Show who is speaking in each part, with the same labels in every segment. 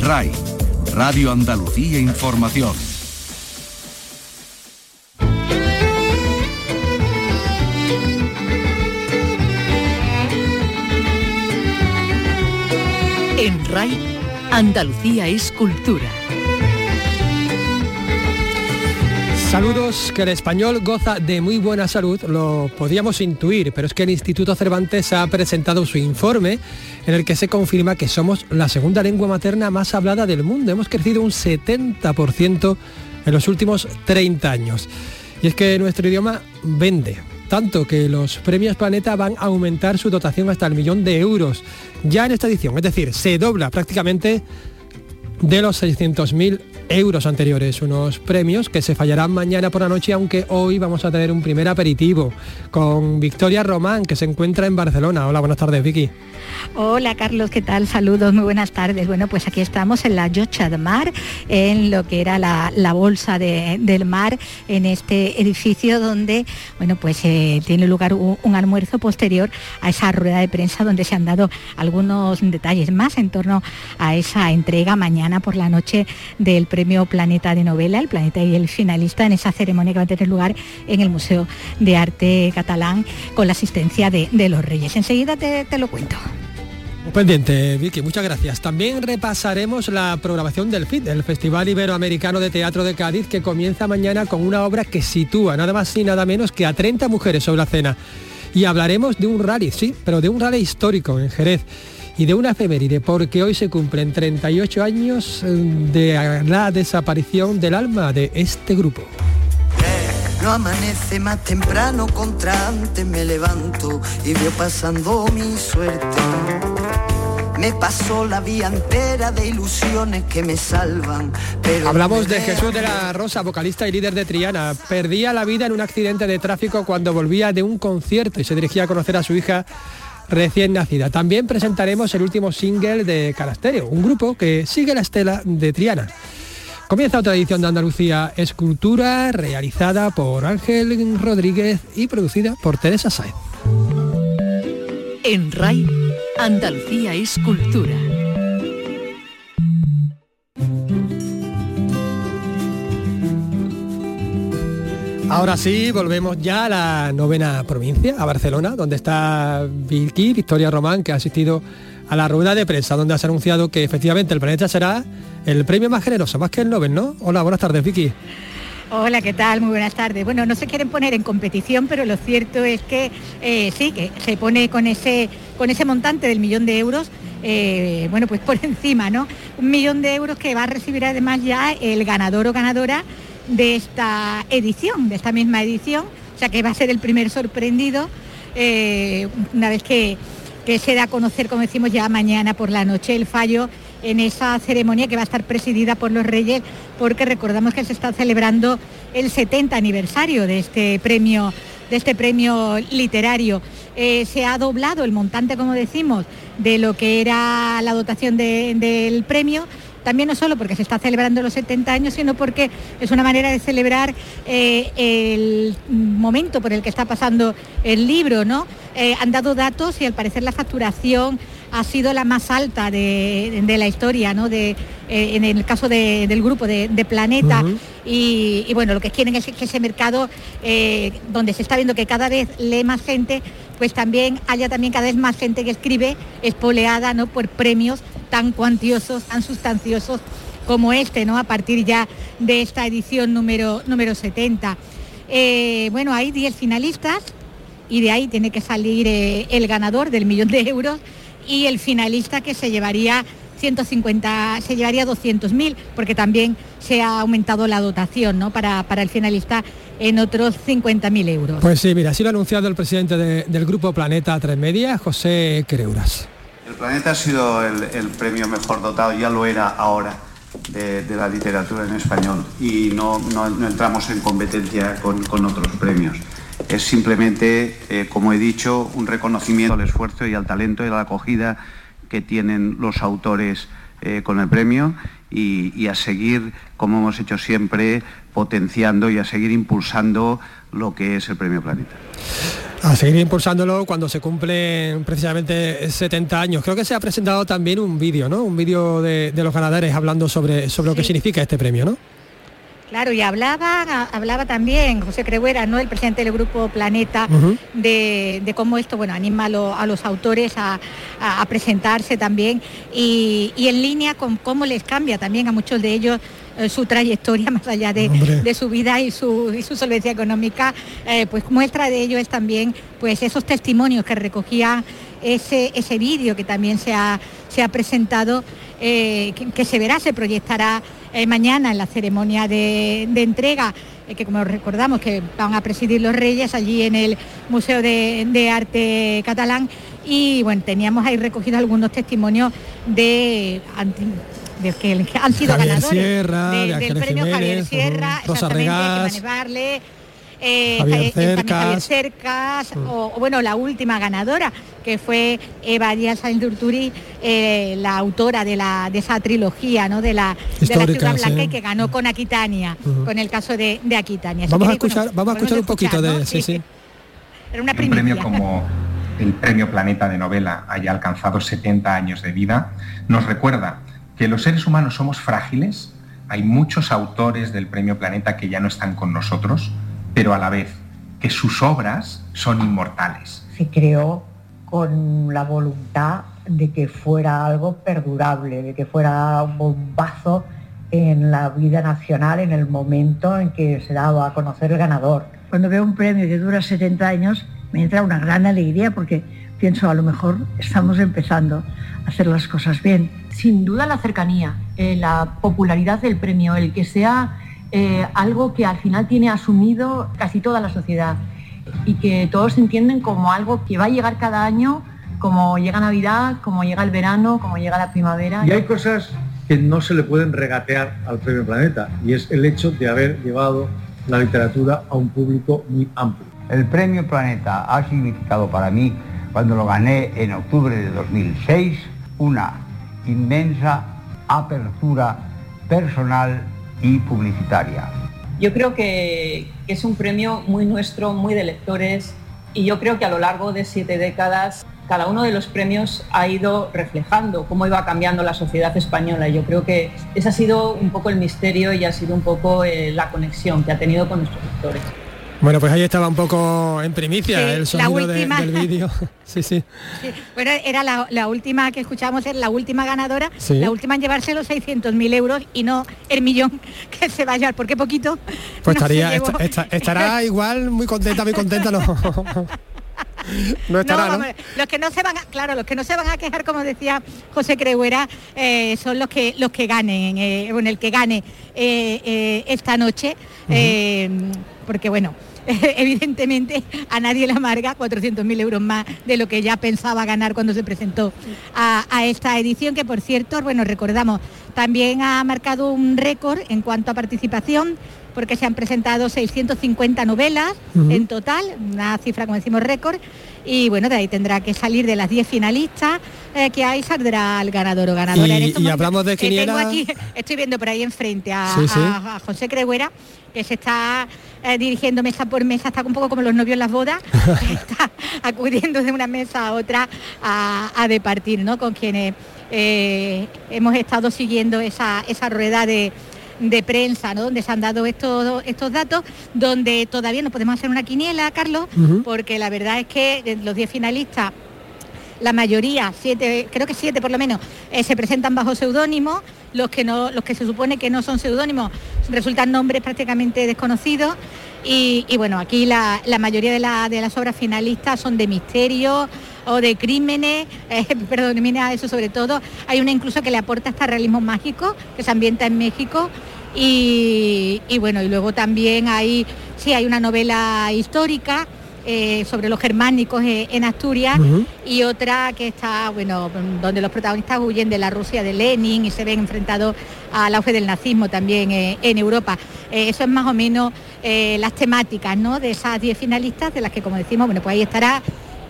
Speaker 1: RAI, Radio Andalucía Información.
Speaker 2: En RAI, Andalucía es cultura.
Speaker 3: Saludos, que el español goza de muy buena salud, lo podíamos intuir, pero es que el Instituto Cervantes ha presentado su informe en el que se confirma que somos la segunda lengua materna más hablada del mundo. Hemos crecido un 70% en los últimos 30 años. Y es que nuestro idioma vende, tanto que los premios Planeta van a aumentar su dotación hasta el millón de euros ya en esta edición, es decir, se dobla prácticamente de los 600.000 euros anteriores, unos premios que se fallarán mañana por la noche, aunque hoy vamos a tener un primer aperitivo con Victoria Román, que se encuentra en Barcelona. Hola, buenas tardes, Vicky.
Speaker 4: Hola Carlos, ¿qué tal? Saludos, muy buenas tardes. Bueno, pues aquí estamos en la Yocha de Mar, en lo que era la, bolsa del mar, en este edificio donde, bueno, pues eh, tiene lugar un, almuerzo posterior a esa rueda de prensa donde se han dado algunos detalles más en torno a esa entrega mañana por la noche del premio Planeta de Novela, el Planeta y el finalista en esa ceremonia que va a tener lugar en el Museo de Arte Catalán con la asistencia de, los Reyes. Enseguida te lo cuento.
Speaker 3: Pendiente, Vicky, muchas gracias. También repasaremos la programación del FIT, el Festival Iberoamericano de Teatro de Cádiz, que comienza mañana con una obra que sitúa nada más y nada menos que a 30 mujeres sobre la cena. Y hablaremos de un rally, sí, pero de un rally histórico en Jerez y de una efeméride, porque hoy se cumplen 38 años eh, de la desaparición del alma de este grupo.
Speaker 5: No amanece más temprano contra antes me levanto y veo pasando mi suerte. Me pasó la vía entera de ilusiones que me salvan. Pero
Speaker 3: Hablamos de Jesús de la Rosa, vocalista y líder de Triana. Perdía la vida en un accidente de tráfico cuando volvía de un concierto y se dirigía a conocer a su hija recién nacida. También presentaremos el último single de Carasterio, un grupo que sigue la estela de Triana. Comienza otra edición de Andalucía Escultura, realizada por Ángel Rodríguez y producida por Teresa Saez.
Speaker 2: En RAI, Andalucía Escultura.
Speaker 3: Ahora sí, volvemos ya a la novena provincia, a Barcelona, donde está Vicky, Victoria Román, que ha asistido a la rueda de prensa, donde has anunciado que efectivamente el planeta será el premio más generoso, más que el Nobel, ¿no? Hola, buenas tardes, Vicky.
Speaker 4: Hola, ¿qué tal? Muy buenas tardes. Bueno, no se quieren poner en competición, pero lo cierto es que eh, sí, que se pone con ese, con ese montante del millón de euros, eh, bueno, pues por encima, ¿no? Un millón de euros que va a recibir además ya el ganador o ganadora de esta edición, de esta misma edición, o sea que va a ser el primer sorprendido eh, una vez que, que se da a conocer, como decimos ya mañana por la noche, el fallo en esa ceremonia que va a estar presidida por los Reyes, porque recordamos que se está celebrando el 70 aniversario de este premio, de este premio literario. Eh, se ha doblado el montante, como decimos, de lo que era la dotación del premio también no solo porque se está celebrando los 70 años, sino porque es una manera de celebrar eh, el momento por el que está pasando el libro, ¿no? Eh, han dado datos y al parecer la facturación ha sido la más alta de, la historia, ¿no? De, eh, en el caso del grupo de, Planeta. y, bueno, lo que quieren es que ese mercado, donde se está viendo que cada vez lee más gente, pues también haya también cada vez más gente que escribe espoleada ¿no? por premios tan cuantiosos, tan sustanciosos como este, ¿no? A partir ya de esta edición número, número 70. Eh, bueno, hay 10 finalistas y de ahí tiene que salir eh, el ganador del millón de euros y el finalista que se llevaría 150, se llevaría 200.000, porque también se ha aumentado la dotación ¿no? para, para el finalista en otros 50.000 euros.
Speaker 3: Pues sí, mira, ha sido anunciado el presidente del Grupo Planeta Tres Media, José Creuras.
Speaker 6: El Planeta ha sido el, premio mejor dotado, ya lo era ahora, de, la literatura en español y no, entramos en competencia con, otros premios. Es simplemente, eh, como he dicho, un reconocimiento al esfuerzo y al talento y a la acogida que tienen los autores eh, con el premio y, a seguir, como hemos hecho siempre, potenciando y a seguir impulsando lo que es el Premio Planeta.
Speaker 3: A seguir impulsándolo cuando se cumplen precisamente 70 años. Creo que se ha presentado también un vídeo, ¿no? Un vídeo de, los ganadores hablando sobre, sobre lo que significa este premio, ¿no?
Speaker 4: Claro, y hablaba, hablaba también José Crehuera, ¿no? el presidente del Grupo Planeta, de, cómo esto bueno, anima a, los autores a, presentarse también y, en línea con cómo les cambia también a muchos de ellos su trayectoria más allá de, su vida y su, solvencia económica, eh, pues muestra de ello es también pues esos testimonios que recogía ese, ese vídeo que también se ha, se ha presentado, eh, que, se verá, se proyectará eh, mañana en la ceremonia de, entrega, eh, que como recordamos que van a presidir los Reyes allí en el Museo de, Arte Catalán. Y bueno, teníamos ahí recogidos algunos testimonios de, que han sido ganadores del premio Javier Sierra,
Speaker 3: Rosa Regás,
Speaker 4: eh, Javier Cercas, mm. o, bueno, la última ganadora, que fue Eva Díaz Sainz eh, la autora de, la, de esa trilogía, ¿no? De la, de la Ciudad Blanca y que ganó con Aquitania, con el caso de, Aquitania.
Speaker 3: Vamos a escuchar, vamos a escuchar un poquito de... Sí, sí.
Speaker 7: Era una un premio como el Premio Planeta de Novela haya alcanzado 70 años de vida, nos recuerda que los seres humanos somos frágiles, hay muchos autores del Premio Planeta que ya no están con nosotros, pero a la vez que sus obras son inmortales.
Speaker 8: Se creó con la voluntad de que fuera algo perdurable, de que fuera un bombazo en la vida nacional en el momento en que se daba a conocer el ganador. Cuando veo un premio que dura 70 años, me entra una gran alegría porque pienso a lo mejor estamos empezando a hacer las cosas bien.
Speaker 9: Sin duda la cercanía, eh, la popularidad del premio, el que sea eh, algo que al final tiene asumido casi toda la sociedad y que todos entienden como algo que va a llegar cada año, como llega Navidad, como llega el verano, como llega la primavera.
Speaker 10: Y hay cosas que no se le pueden regatear al Premio Planeta y es el hecho de haber llevado la literatura a un público muy amplio.
Speaker 11: El Premio Planeta ha significado para mí, cuando lo gané en octubre de 2006, una inmensa apertura personal y publicitaria.
Speaker 12: Yo creo que, es un premio muy nuestro, muy de lectores y yo creo que a lo largo de siete décadas cada uno de los premios ha ido reflejando cómo iba cambiando la sociedad española. Yo creo que ese ha sido un poco el misterio y ha sido un poco eh, la conexión que ha tenido con nuestros lectores.
Speaker 3: Bueno, pues ahí estaba un poco en primicia el sonido del vídeo. sí, sí,
Speaker 4: Bueno, era la, última que escuchamos, era la última ganadora, la última en llevarse los 600.000 euros y no el millón que se va a llevar, porque poquito.
Speaker 3: Pues estaría, estará igual muy contenta, muy contenta, no. no estará,
Speaker 4: Los que no se van a, claro, los que no se van a quejar, como decía José Creuera, eh, son los que los que ganen, eh, bueno, el que gane eh, esta noche, porque bueno, evidentemente a nadie le amarga 400.000 euros más de lo que ya pensaba ganar cuando se presentó a, esta edición, que por cierto, bueno, recordamos, también ha marcado un récord en cuanto a participación, porque se han presentado 650 novelas en total, una cifra, como decimos, récord, y bueno, de ahí tendrá que salir de las 10 finalistas eh, que hay, saldrá el ganador o ganadora.
Speaker 3: Y, y hablamos de quiniela...
Speaker 4: estoy viendo por ahí enfrente a, José Creguera, que se está eh, dirigiendo mesa por mesa, está un poco como los novios en las bodas, está acudiendo de una mesa a otra a, departir, ¿no? Con quienes eh, hemos estado siguiendo esa, rueda de, prensa, ¿no? donde se han dado estos, estos datos, donde todavía no podemos hacer una quiniela, Carlos, porque la verdad es que los 10 finalistas la mayoría, siete, creo que siete por lo menos, eh, se presentan bajo seudónimo, los que no, los que se supone que no son seudónimos resultan nombres prácticamente desconocidos. Y, bueno, aquí la, mayoría de, las obras finalistas son de misterio o de crímenes, eh, perdón, mira eso sobre todo. Hay una incluso que le aporta hasta realismo mágico, que se ambienta en México. Y, y bueno, y luego también hay, sí, hay una novela histórica eh, sobre los germánicos eh, en Asturias y otra que está, bueno, donde los protagonistas huyen de la Rusia de Lenin y se ven enfrentados al auge del nazismo también eh, en Europa. eso es más o menos las temáticas ¿no? de esas 10 finalistas, de las que como decimos, bueno, pues ahí estará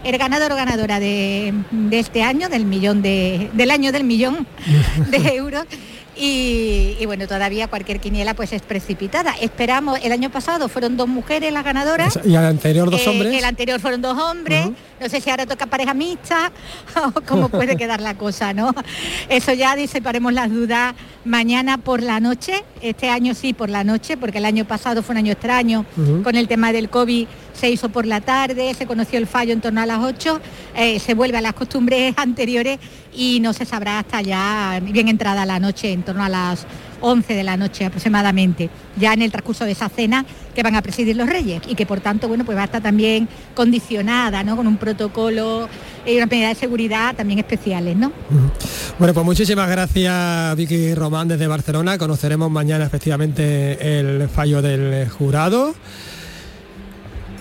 Speaker 4: el ganador o ganadora de, este año, del millón de, del año del millón de euros. Y, bueno, todavía cualquier quiniela pues es precipitada. Esperamos, el año pasado fueron dos mujeres las ganadoras.
Speaker 3: Y el anterior dos eh, hombres.
Speaker 4: El anterior fueron dos hombres. No sé si ahora toca pareja mixta o cómo puede quedar la cosa, ¿no? Eso ya disiparemos las dudas mañana por la noche. Este año sí por la noche, porque el año pasado fue un año extraño con el tema del COVID se hizo por la tarde, se conoció el fallo en torno a las 8, eh, se vuelve a las costumbres anteriores y no se sabrá hasta ya bien entrada la noche, en torno a las 11 de la noche aproximadamente, ya en el transcurso de esa cena que van a presidir los reyes y que por tanto bueno pues va a estar también condicionada ¿no? con un protocolo y una medida de seguridad también especiales. ¿no?
Speaker 3: Bueno, pues muchísimas gracias Vicky Román desde Barcelona. Conoceremos mañana efectivamente el fallo del jurado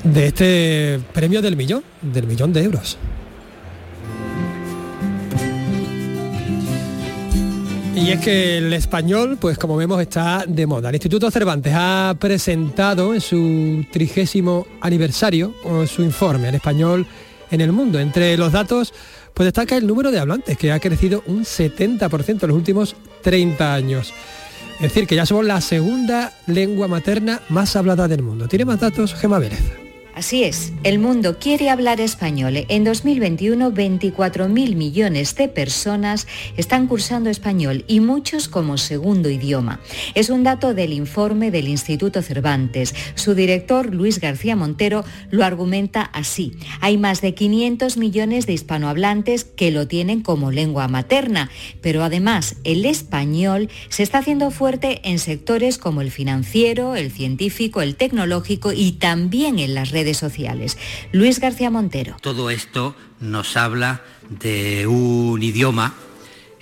Speaker 3: de este premio del millón, del millón de euros. Y es que el español, pues como vemos, está de moda. El Instituto Cervantes ha presentado en su trigésimo aniversario su informe, El español en el mundo. Entre los datos, pues destaca el número de hablantes, que ha crecido un 70% en los últimos 30 años. Es decir, que ya somos la segunda lengua materna más hablada del mundo. Tiene más datos Gema Vélez.
Speaker 13: Así es, el mundo quiere hablar español. En 2021, 24.000 millones de personas están cursando español y muchos como segundo idioma. Es un dato del informe del Instituto Cervantes. Su director, Luis García Montero, lo argumenta así. Hay más de 500 millones de hispanohablantes que lo tienen como lengua materna, pero además el español se está haciendo fuerte en sectores como el financiero, el científico, el tecnológico y también en las redes sociales. Luis García Montero.
Speaker 14: Todo esto nos habla de un idioma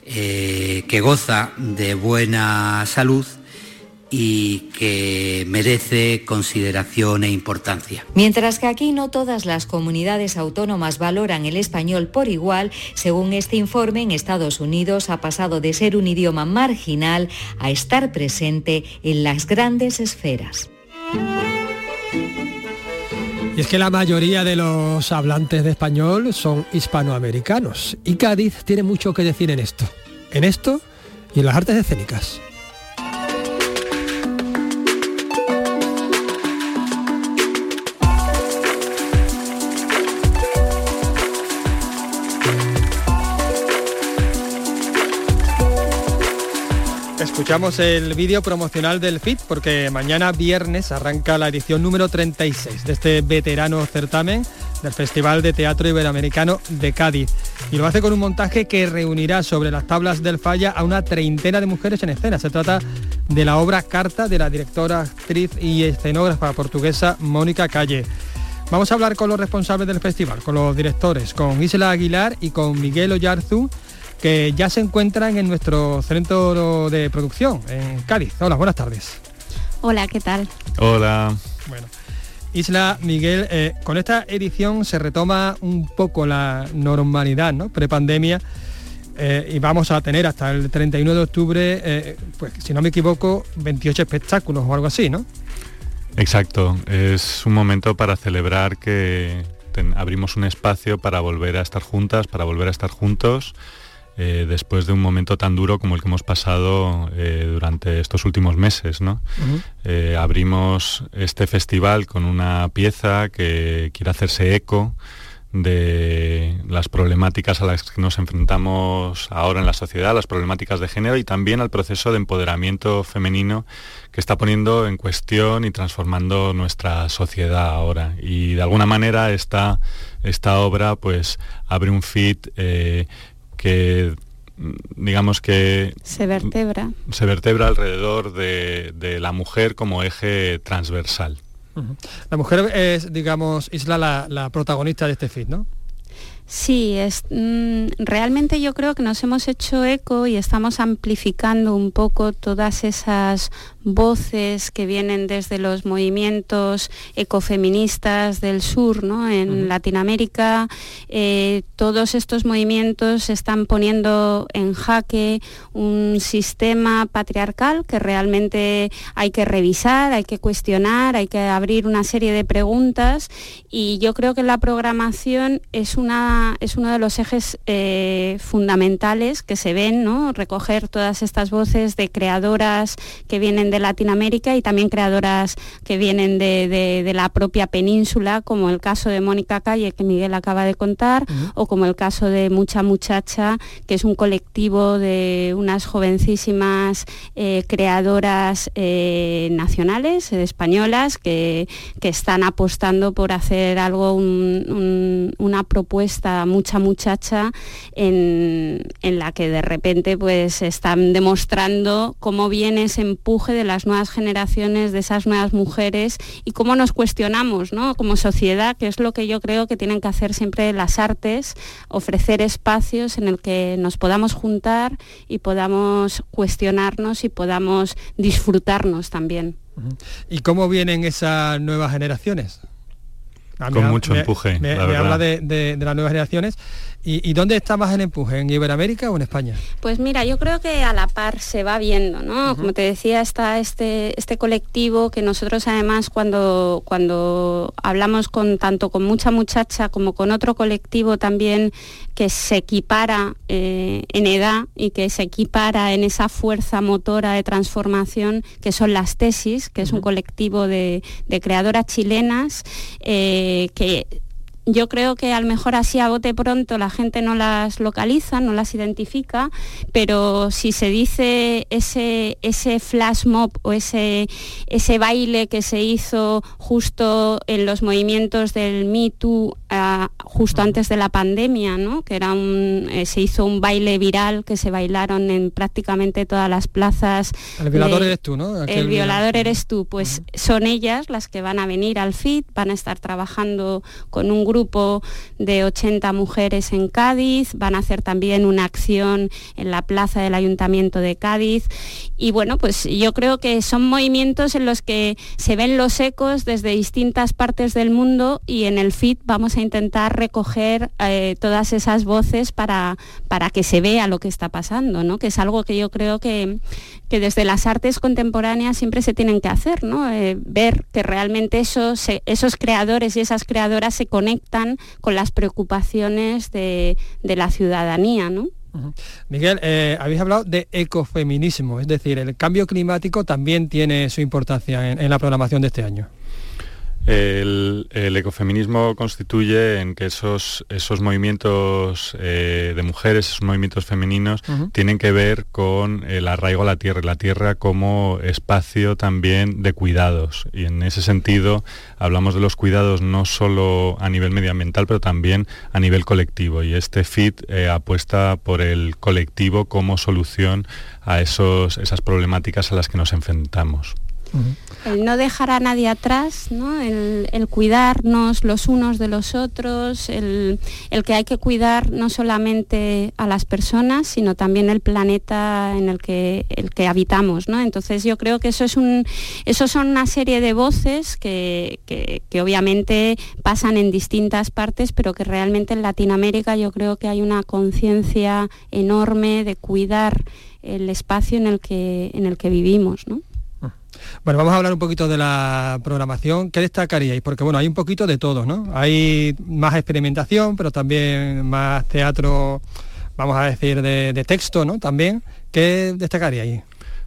Speaker 14: eh, que goza de buena salud y que merece consideración e importancia.
Speaker 13: Mientras que aquí no todas las comunidades autónomas valoran el español por igual, según este informe en Estados Unidos ha pasado de ser un idioma marginal a estar presente en las grandes esferas.
Speaker 3: Y es que la mayoría de los hablantes de español son hispanoamericanos y Cádiz tiene mucho que decir en esto, en esto y en las artes escénicas. Escuchamos el vídeo promocional del FIT porque mañana viernes arranca la edición número 36 de este veterano certamen del Festival de Teatro Iberoamericano de Cádiz. Y lo hace con un montaje que reunirá sobre las tablas del falla a una treintena de mujeres en escena. Se trata de la obra Carta de la directora, actriz y escenógrafa portuguesa Mónica Calle. Vamos a hablar con los responsables del festival, con los directores, con Isla Aguilar y con Miguel Oyarzu que ya se encuentran en nuestro centro de producción, en Cádiz. Hola, buenas tardes.
Speaker 15: Hola, ¿qué tal?
Speaker 16: Hola.
Speaker 3: Bueno, Isla, Miguel, eh, con esta edición se retoma un poco la normalidad, ¿no? Prepandemia. Eh, y vamos a tener hasta el 31 de octubre, eh, pues si no me equivoco, 28 espectáculos o algo así, ¿no?
Speaker 16: Exacto, es un momento para celebrar que abrimos un espacio para volver a estar juntas, para volver a estar juntos eh, después de un momento tan duro como el que hemos pasado eh, durante estos últimos meses. Eh, abrimos este festival con una pieza que quiere hacerse eco de las problemáticas a las que nos enfrentamos ahora en la sociedad, las problemáticas de género y también al proceso de empoderamiento femenino que está poniendo en cuestión y transformando nuestra sociedad ahora. Y de alguna manera esta, esta obra pues abre un fit que digamos que
Speaker 15: se vertebra.
Speaker 16: se vertebra alrededor de, la mujer como eje transversal.
Speaker 3: La mujer es digamos isla la, la protagonista de este fit no
Speaker 15: Sí, es, mm, realmente yo creo que nos hemos hecho eco y estamos amplificando un poco todas esas voces que vienen desde los movimientos ecofeministas del sur, ¿no? En Latinoamérica, eh, todos estos movimientos están poniendo en jaque un sistema patriarcal que realmente hay que revisar, hay que cuestionar, hay que abrir una serie de preguntas y yo creo que la programación es, una, es uno de los ejes eh, fundamentales que se ven, ¿no? Recoger todas estas voces de creadoras que vienen de de Latinoamérica y también creadoras que vienen de, la propia península, como el caso de Mónica Calle, que Miguel acaba de contar, o como el caso de Mucha Muchacha, que es un colectivo de unas jovencísimas eh, creadoras eh, nacionales, españolas, que, están apostando por hacer algo, una propuesta Mucha Muchacha en, en la que de repente pues están demostrando cómo viene ese empuje de las nuevas generaciones, de esas nuevas mujeres y cómo nos cuestionamos ¿no? como sociedad, que es lo que yo creo que tienen que hacer siempre las artes, ofrecer espacios en el que nos podamos juntar y podamos cuestionarnos y podamos disfrutarnos también.
Speaker 3: ¿Y cómo vienen esas nuevas generaciones?
Speaker 16: Con mucho empuje.
Speaker 3: Me, habla de, de, las nuevas generaciones ¿Y, dónde está más el empuje? ¿En Iberoamérica o en España?
Speaker 15: Pues mira, yo creo que a la par se va viendo, ¿no? Como te decía, está este, este colectivo que nosotros además cuando, cuando hablamos con tanto con mucha muchacha como con otro colectivo también que se equipara eh, en edad y que se equipara en esa fuerza motora de transformación que son las tesis, que es un colectivo de, creadoras chilenas eh, que yo creo que a lo mejor así a bote pronto la gente no las localiza, no las identifica, pero si se dice ese, ese flash mob o ese, ese baile que se hizo justo en los movimientos del Me Too ah, justo antes de la pandemia, ¿no? que era un, eh, se hizo un baile viral que se bailaron en prácticamente todas las plazas.
Speaker 3: El violador eres tú, ¿no?
Speaker 15: el violador eres tú, pues son ellas las que van a venir al FIT, van a estar trabajando con un grupo de 80 mujeres en Cádiz, van a hacer también una acción en la plaza del Ayuntamiento de Cádiz y bueno, pues yo creo que son movimientos en los que se ven los ecos desde distintas partes del mundo y en el FIT vamos a intentar recoger eh, todas esas voces para, para que se vea lo que está pasando, ¿no? que es algo que yo creo que, que desde las artes contemporáneas siempre se tienen que hacer, ¿no? Eh, ver que realmente esos, esos creadores y esas creadoras se conectan con las preocupaciones de, la ciudadanía. ¿no?
Speaker 3: Miguel, eh, habéis hablado de ecofeminismo, es decir, el cambio climático también tiene su importancia en la programación de este año.
Speaker 16: El, ecofeminismo constituye en que esos, esos movimientos eh, de mujeres, esos movimientos femeninos, tienen que ver con el arraigo a la tierra, la tierra como espacio también de cuidados. Y en ese sentido hablamos de los cuidados no solo a nivel medioambiental, pero también a nivel colectivo. Y este FIT eh, apuesta por el colectivo como solución a esos, esas problemáticas a las que nos enfrentamos.
Speaker 15: El no dejar a nadie atrás, El, cuidarnos los unos de los otros, el, que hay que cuidar no solamente a las personas, sino también el planeta en el que, el que habitamos. Entonces yo creo que eso, es son una serie de voces que, obviamente pasan en distintas partes, pero que realmente en Latinoamérica yo creo que hay una conciencia enorme de cuidar el espacio en el que, vivimos. ¿no?
Speaker 3: Bueno, vamos a hablar un poquito de la programación. ¿Qué destacaríais? Porque bueno, hay un poquito de todo, ¿no? Hay más experimentación, pero también más teatro, vamos a decir, de, texto, ¿no? También. ¿Qué destacaríais?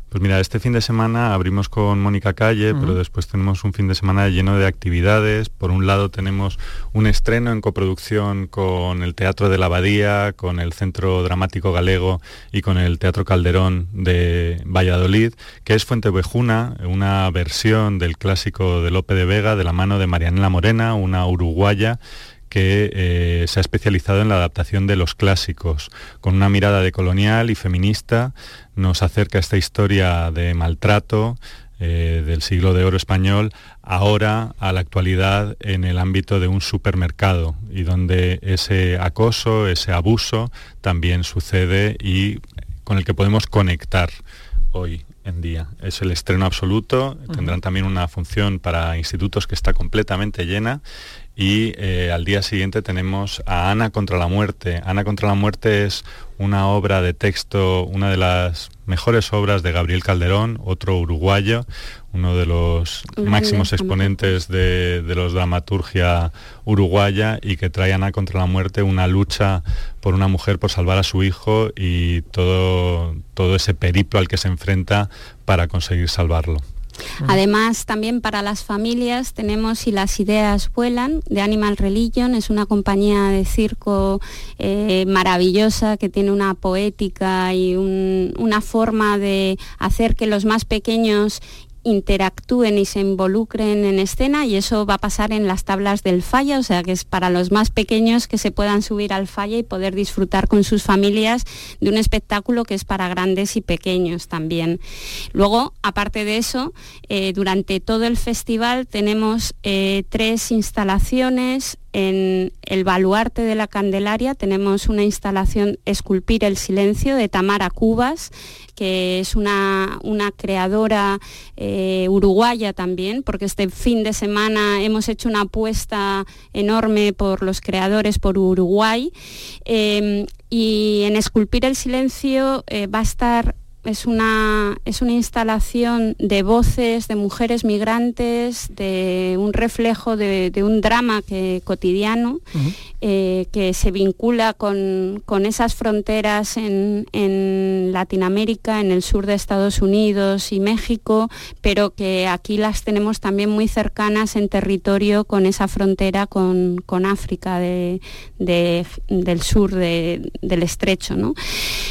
Speaker 16: Pues mira, este fin de semana abrimos con Mónica Calle, pero después tenemos un fin de semana lleno de actividades. Por un lado tenemos un estreno en coproducción con el Teatro de la Abadía, con el Centro Dramático Galego y con el Teatro Calderón de Valladolid, que es Fuente Vejuna, una versión del clásico de Lope de Vega de la mano de Marianela Morena, una uruguaya que eh, se ha especializado en la adaptación de los clásicos, con una mirada de colonial y feminista, nos acerca esta historia de maltrato eh, del siglo de oro español, ahora a la actualidad en el ámbito de un supermercado y donde ese acoso, ese abuso también sucede y con el que podemos conectar hoy en día. Es el estreno absoluto, tendrán también una función para institutos que está completamente llena y eh, al día siguiente tenemos a Ana contra la muerte. Ana contra la muerte es una obra de texto, una de las mejores obras de Gabriel Calderón, otro uruguayo, uno de los máximos exponentes de, de, los dramaturgia uruguaya y que trae a Ana contra la muerte una lucha por una mujer por salvar a su hijo y todo, todo ese periplo al que se enfrenta para conseguir salvarlo.
Speaker 15: Además, también para las familias tenemos Si las ideas vuelan, de Animal Religion, es una compañía de circo eh, maravillosa que tiene una poética y una forma de hacer que los más pequeños interactúen y se involucren en escena y eso va a pasar en las tablas del falla, o sea que es para los más pequeños que se puedan subir al falla y poder disfrutar con sus familias de un espectáculo que es para grandes y pequeños también. Luego, aparte de eso, eh, durante todo el festival tenemos eh, tres instalaciones en el baluarte de la Candelaria tenemos una instalación Esculpir el Silencio de Tamara Cubas, que es una, creadora eh, uruguaya también, porque este fin de semana hemos hecho una apuesta enorme por los creadores por Uruguay. Eh, y en Esculpir el Silencio eh, va a estar es una, es una instalación de voces de mujeres migrantes, de un reflejo de, un drama que, cotidiano eh, que se vincula con, esas fronteras en, Latinoamérica, en el sur de Estados Unidos y México, pero que aquí las tenemos también muy cercanas en territorio con esa frontera con, África del sur del estrecho.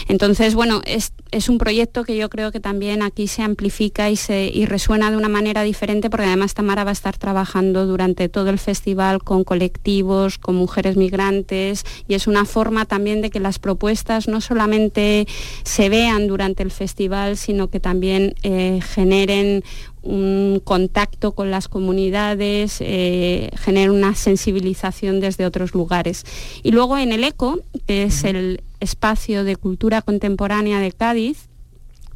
Speaker 15: Entonces, bueno, es, es un proyecto que yo creo que también aquí se amplifica y, se, resuena de una manera diferente porque además Tamara va a estar trabajando durante todo el festival con colectivos, con mujeres migrantes y es una forma también de que las propuestas no solamente se vean durante el festival, sino que también eh, generen un contacto con las comunidades, eh, generen una sensibilización desde otros lugares. Y luego en el ECO, que es el espacio de cultura contemporánea de Cádiz,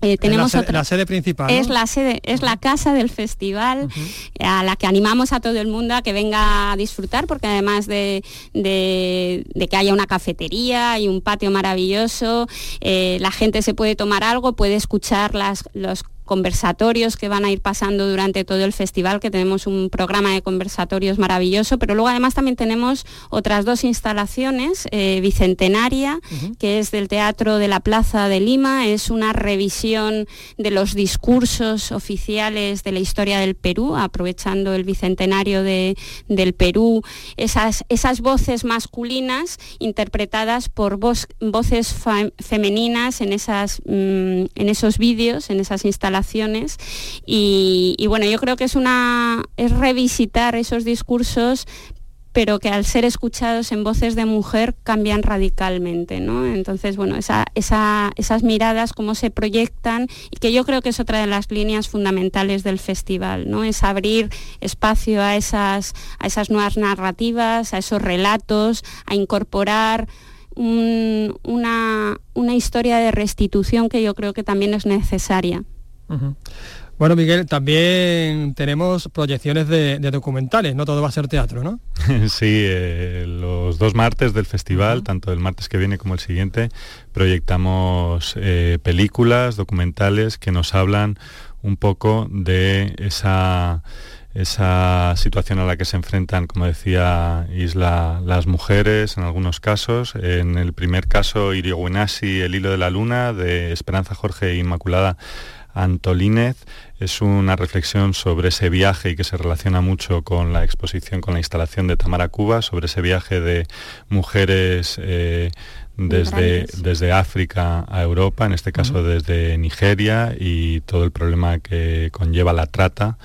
Speaker 3: eh, tenemos la, sede, principal.
Speaker 15: Es la sede, es la casa del festival a la que animamos a todo el mundo a que venga a disfrutar, porque además de, que haya una cafetería y un patio maravilloso, eh, la gente se puede tomar algo, puede escuchar las, los conversatorios que van a ir pasando durante todo el festival, que tenemos un programa de conversatorios maravilloso, pero luego además también tenemos otras dos instalaciones, eh, Bicentenaria, que es del Teatro de la Plaza de Lima, es una revisión de los discursos oficiales de la historia del Perú, aprovechando el Bicentenario del Perú, esas, esas voces masculinas interpretadas por voces femeninas en, esas, mm, en esos vídeos, en esas instalaciones y, bueno, yo creo que es una es revisitar esos discursos pero que al ser escuchados en voces de mujer cambian radicalmente, ¿no? Entonces, bueno, esas miradas, cómo se proyectan, y que yo creo que es otra de las líneas fundamentales del festival, ¿no? Es abrir espacio a esas, a esas nuevas narrativas, a esos relatos, a incorporar una, una historia de restitución que yo creo que también es necesaria.
Speaker 3: Bueno, Miguel, también tenemos proyecciones de, documentales, no todo va a ser teatro, ¿no?
Speaker 16: sí, eh, los dos martes del festival, tanto el martes que viene como el siguiente, proyectamos eh, películas, documentales que nos hablan un poco de esa esa situación a la que se enfrentan, como decía Isla, las mujeres en algunos casos. En el primer caso, Iriogüenasi, El hilo de la luna, de Esperanza Jorge e Inmaculada Antolínez. Es una reflexión sobre ese viaje y que se relaciona mucho con la exposición, con la instalación de Tamara Cuba, sobre ese viaje de mujeres eh, desde, desde África a Europa, en este caso desde Nigeria, y todo el problema que conlleva la trata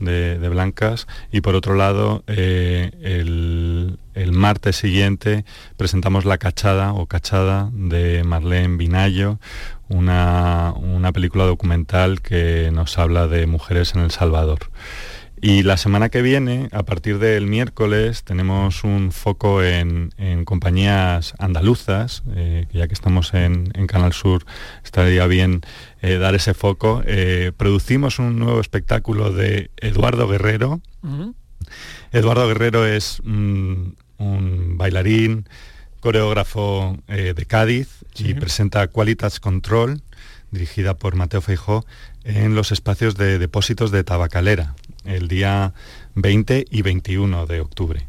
Speaker 16: de, blancas. Y por otro lado eh, el, el, martes siguiente presentamos La Cachada o Cachada de Marlene Binayo, una, una película documental que nos habla de mujeres en El Salvador. Y la semana que viene, a partir del miércoles, tenemos un foco en, compañías andaluzas, eh, ya que estamos en, Canal Sur, estaría bien eh, dar ese foco. Eh, producimos un nuevo espectáculo de Eduardo Guerrero. Eduardo Guerrero es un bailarín, coreógrafo de Cádiz y presenta Qualitas Control, dirigida por Mateo Feijó, en los espacios de depósitos de tabacalera el día 20 y 21 de octubre.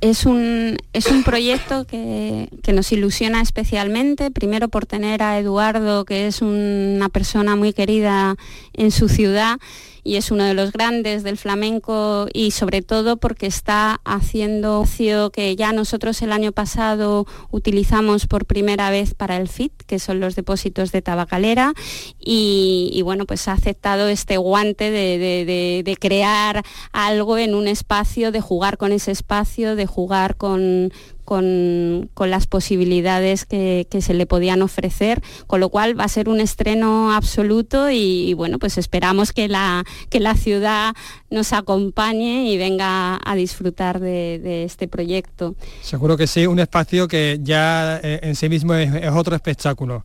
Speaker 15: Es un, es un proyecto que, que, nos ilusiona especialmente, primero por tener a Eduardo, que es una persona muy querida en su ciudad y es uno de los grandes del flamenco y sobre todo porque está haciendo que ya nosotros el año pasado utilizamos por primera vez para el FIT, que son los depósitos de tabacalera y, bueno, pues ha aceptado este guante de, crear algo en un espacio, de jugar con ese espacio, de jugar con, con, las posibilidades que, se le podían ofrecer, con lo cual va a ser un estreno absoluto y, bueno, pues esperamos que la, que la ciudad nos acompañe y venga a disfrutar de, este proyecto.
Speaker 3: Seguro que sí, un espacio que ya eh, en sí mismo es otro espectáculo.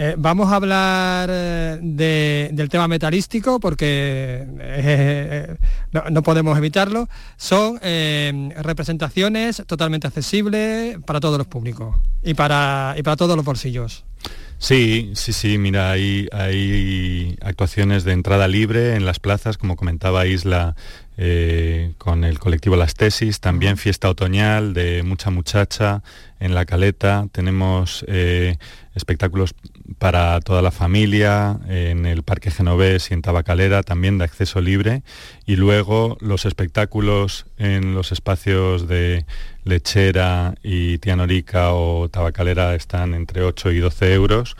Speaker 3: Eh, vamos a hablar eh, del tema metalístico porque eh, no, podemos evitarlo. Son representaciones totalmente accesibles para todos los públicos y para, y para todos los bolsillos.
Speaker 16: Sí, sí, sí, mira, hay, hay actuaciones de entrada libre en las plazas, como comentaba Isla, con el colectivo Las Tesis, también fiesta otoñal de Mucha Muchacha en La Caleta, tenemos espectáculos para toda la familia en el Parque Genovés y en Tabacalera, también de acceso libre. Y luego los espectáculos en los espacios de Lechera y Tianorica o Tabacalera están entre 8 y 12 euros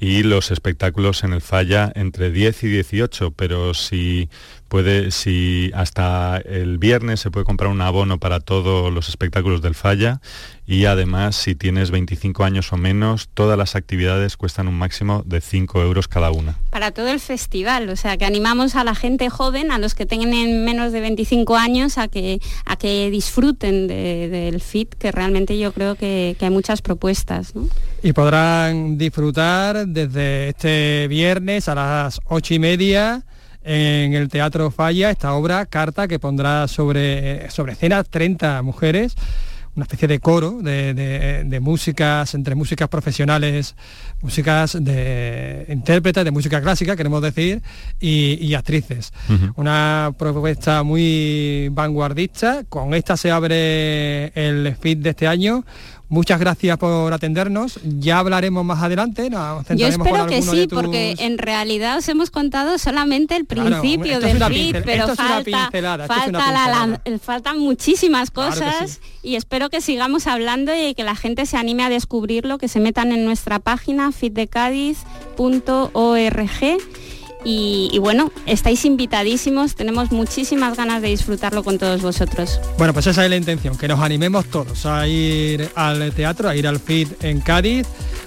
Speaker 16: y los espectáculos en el Falla entre 10 y 18, pero si puede, si hasta el viernes se puede comprar un abono para todos los espectáculos del Falla y además si tienes 25 años o menos, todas las actividades cuestan un máximo de 5 euros cada una.
Speaker 15: Para todo el festival, o sea que animamos a la gente joven, a los que tengan menos de 25 años, a que, a que disfruten del FIT, que realmente yo creo que, hay muchas propuestas.
Speaker 3: Y podrán disfrutar desde este viernes a las ocho y media en el Teatro Falla esta obra, Carta, que pondrá sobre, sobre escena 30 mujeres una especie de coro de, músicas, entre músicas profesionales, músicas de intérpretes de música clásica, queremos decir, y, actrices. Una propuesta muy vanguardista. Con esta se abre el feed de este año Muchas gracias por atendernos. Ya hablaremos más adelante.
Speaker 15: Yo espero que sí, porque en realidad os hemos contado solamente el principio del FIT, pero falta, faltan muchísimas cosas y espero que sigamos hablando y que la gente se anime a descubrirlo, que se metan en nuestra página fitdecadiz.org y, bueno, estáis invitadísimos, tenemos muchísimas ganas de disfrutarlo con todos vosotros.
Speaker 3: Bueno, pues esa es la intención, que nos animemos todos a ir al teatro, a ir al FIT en Cádiz.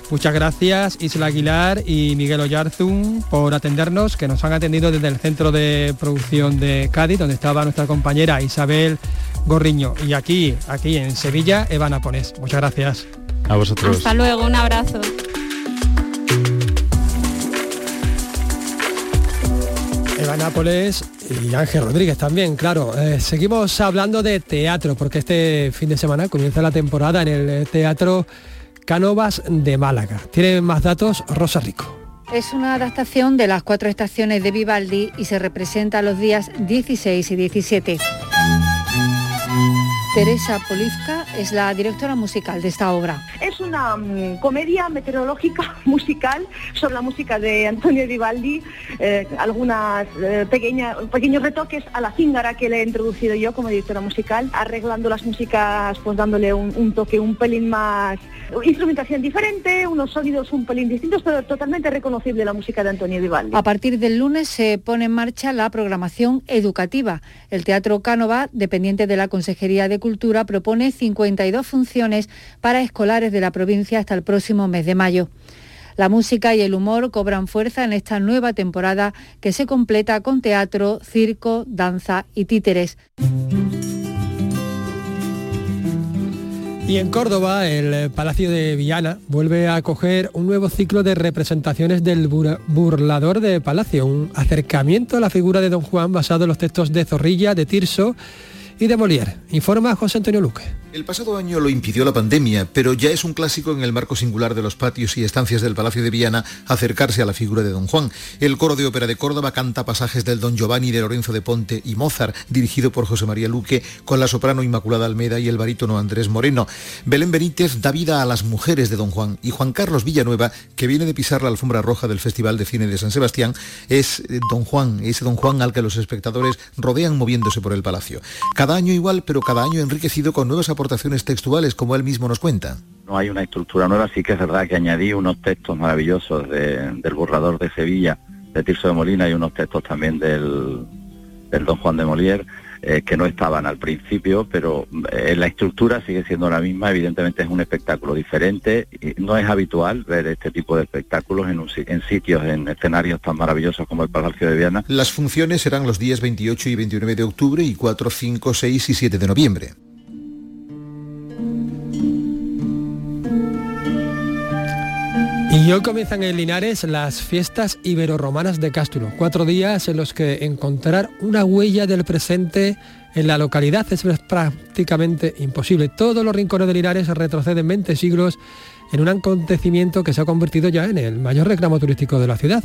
Speaker 3: Muchas gracias Isla Aguilar y Miguel Oyarzún por atendernos, que nos han atendido desde el centro de producción de Cádiz, donde estaba nuestra compañera Isabel Gorriño. Y aquí, aquí en Sevilla, Eva Napones. Muchas gracias.
Speaker 16: A vosotros.
Speaker 15: Hasta luego, un abrazo.
Speaker 3: Eva Nápoles y Ángel Rodríguez también, claro. Eh, seguimos hablando de teatro, porque este fin de semana comienza la temporada en el Teatro Cánovas de Málaga. Tiene más datos Rosa Rico.
Speaker 17: Es una adaptación de las cuatro estaciones de Vivaldi y se representa los días 16 y 17. Teresa Polizka es la directora musical de esta obra.
Speaker 18: Es una mm, comedia meteorológica musical sobre la música de Antonio Vivaldi, eh, algunas eh, pequeñas, pequeños retoques a la cíngara que le he introducido yo como directora musical, arreglando las músicas, pues dándole un, toque un pelín más, instrumentación diferente, unos sonidos un pelín distintos, pero totalmente reconocible la música de Antonio Vivaldi.
Speaker 17: A partir del lunes se pone en marcha la programación educativa. El Teatro Cánova, dependiente de la Consejería de Cultura propone 52 funciones para escolares de la provincia hasta el próximo mes de mayo. La música y el humor cobran fuerza en esta nueva temporada que se completa con teatro, circo, danza y títeres.
Speaker 3: Y en Córdoba, el Palacio de Viana vuelve a acoger un nuevo ciclo de representaciones del burlador de Palacio, un acercamiento a la figura de Don Juan basado en los textos de Zorrilla, de Tirso y de Molière. Informa José Antonio Luque.
Speaker 19: El pasado año lo impidió la pandemia, pero ya es un clásico en el marco singular de los patios y estancias del Palacio de Viana acercarse a la figura de Don Juan. El coro de ópera de Córdoba canta pasajes del Don Giovanni de Lorenzo de Ponte y Mozart, dirigido por José María Luque, con la soprano Inmaculada Almeda y el barítono Andrés Moreno. Belén Benítez da vida a las mujeres de Don Juan y Juan Carlos Villanueva, que viene de pisar la alfombra roja del Festival de Cine de San Sebastián, es eh, Don Juan, ese Don Juan al que los espectadores rodean moviéndose por el palacio. Cada año igual, pero cada año enriquecido con nuevas aportaciones textuales, como él mismo nos cuenta.
Speaker 20: No hay una estructura nueva, sí que es verdad que añadí unos textos maravillosos del borrador de Sevilla, de Tirso de Molina, y unos textos también del, del Don Juan de Molière, eh, que no estaban al principio, pero eh, la estructura sigue siendo la misma. Evidentemente es un espectáculo diferente. Y no es habitual ver este tipo de espectáculos en, en sitios, en escenarios tan maravillosos como el Palacio de Viana.
Speaker 19: Las funciones serán los días 28 y 29 de octubre y 4, 5, 6 y 7 de noviembre.
Speaker 3: Y hoy comienzan en Linares las fiestas ibero-romanas de Cástulo, cuatro días en los que encontrar una huella del presente en la localidad es prácticamente imposible. Todos los rincones de Linares retroceden 20 siglos en un acontecimiento que se ha convertido ya en el mayor reclamo turístico de la ciudad.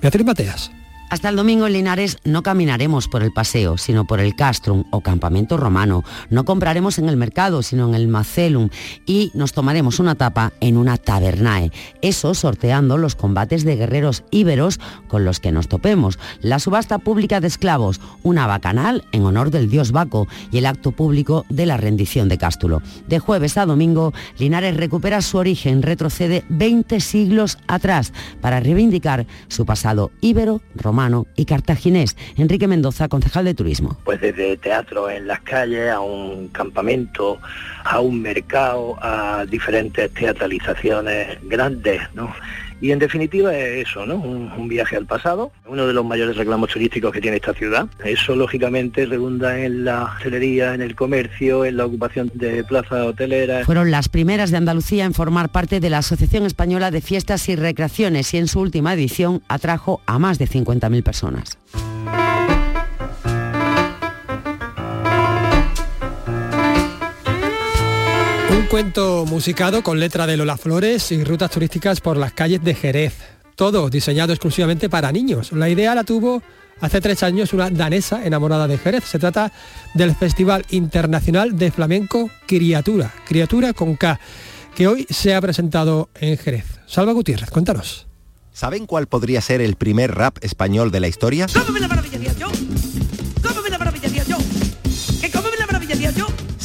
Speaker 3: Beatriz Mateas.
Speaker 21: Hasta el domingo en Linares no caminaremos por el paseo, sino por el castrum o campamento romano. No compraremos en el mercado, sino en el macelum y nos tomaremos una tapa en una tabernae. Eso sorteando los combates de guerreros íberos con los que nos topemos. La subasta pública de esclavos, una bacanal en honor del dios Baco y el acto público de la rendición de Cástulo. De jueves a domingo, Linares recupera su origen, retrocede 20 siglos atrás para reivindicar su pasado íbero romano y cartaginés. Enrique Mendoza, concejal de turismo.
Speaker 22: Pues desde teatro en las calles a un campamento, a un mercado, a diferentes teatralizaciones grandes, ¿no? Y en definitiva es eso, ¿no? Un, viaje al pasado, uno de los mayores reclamos turísticos que tiene esta ciudad. Eso lógicamente redunda en la hostelería, en el comercio, en la ocupación de plazas hoteleras.
Speaker 21: Fueron las primeras de Andalucía en formar parte de la Asociación Española de Fiestas y Recreaciones y en su última edición atrajo a más de 50.000 personas.
Speaker 3: Un cuento musicado con letra de Lola Flores y rutas turísticas por las calles de Jerez. Todo diseñado exclusivamente para niños. La idea la tuvo hace tres años una danesa enamorada de Jerez. Se trata del Festival Internacional de Flamenco Criatura, Criatura con K, que hoy se ha presentado en Jerez. Salva Gutiérrez, cuéntanos.
Speaker 23: ¿Saben cuál podría ser el primer rap español de la historia?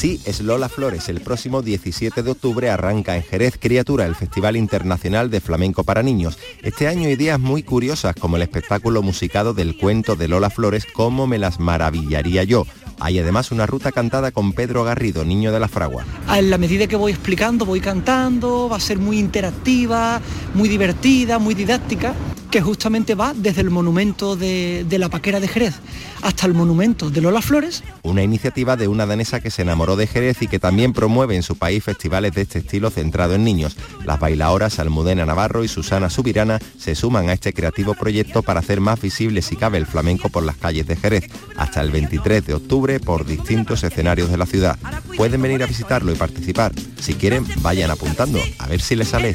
Speaker 23: Sí, es Lola Flores. El próximo 17 de octubre arranca en Jerez Criatura, el Festival Internacional de Flamenco para Niños. Este año ideas muy curiosas como el espectáculo musicado del cuento de Lola Flores, Cómo me las maravillaría yo. Hay además una ruta cantada con Pedro Garrido, niño de la fragua.
Speaker 24: En la medida que voy explicando, voy cantando, va a ser muy interactiva, muy divertida, muy didáctica que justamente va desde el monumento de, la Paquera de Jerez hasta el monumento de Lola Flores.
Speaker 23: Una iniciativa de una danesa que se enamoró de Jerez y que también promueve en su país festivales de este estilo centrado en niños. Las bailadoras Almudena Navarro y Susana Subirana se suman a este creativo proyecto para hacer más visible si cabe el flamenco por las calles de Jerez, hasta el 23 de octubre por distintos escenarios de la ciudad. Pueden venir a visitarlo y participar. Si quieren, vayan apuntando, a ver si les sale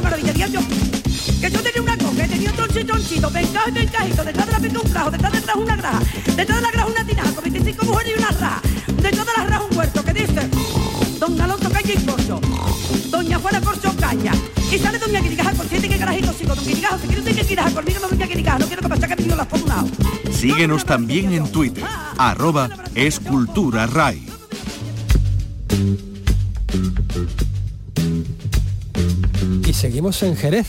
Speaker 25: la maravilla yo. Que yo tenía una coca, tenía un tronchito, tronchito, venga y vencajito, detrás de la pica un cajo, detrás de atrás una graja, detrás de la graja una tinaja, con 25 mujeres y una raja, detrás de la raja un huerto que dice, Don Alonso Caña y Corcho, Doña Juana Corcho Caña, y sale Doña Quiricaja con siete que carajito sigo, Don Quiricaja, si quiere que Quiricaja, conmigo no Doña Quiricaja, no quiero que pase que me las por un lado.
Speaker 1: Síguenos también en Twitter, arroba escultura RAI.
Speaker 3: Seguimos en Jerez.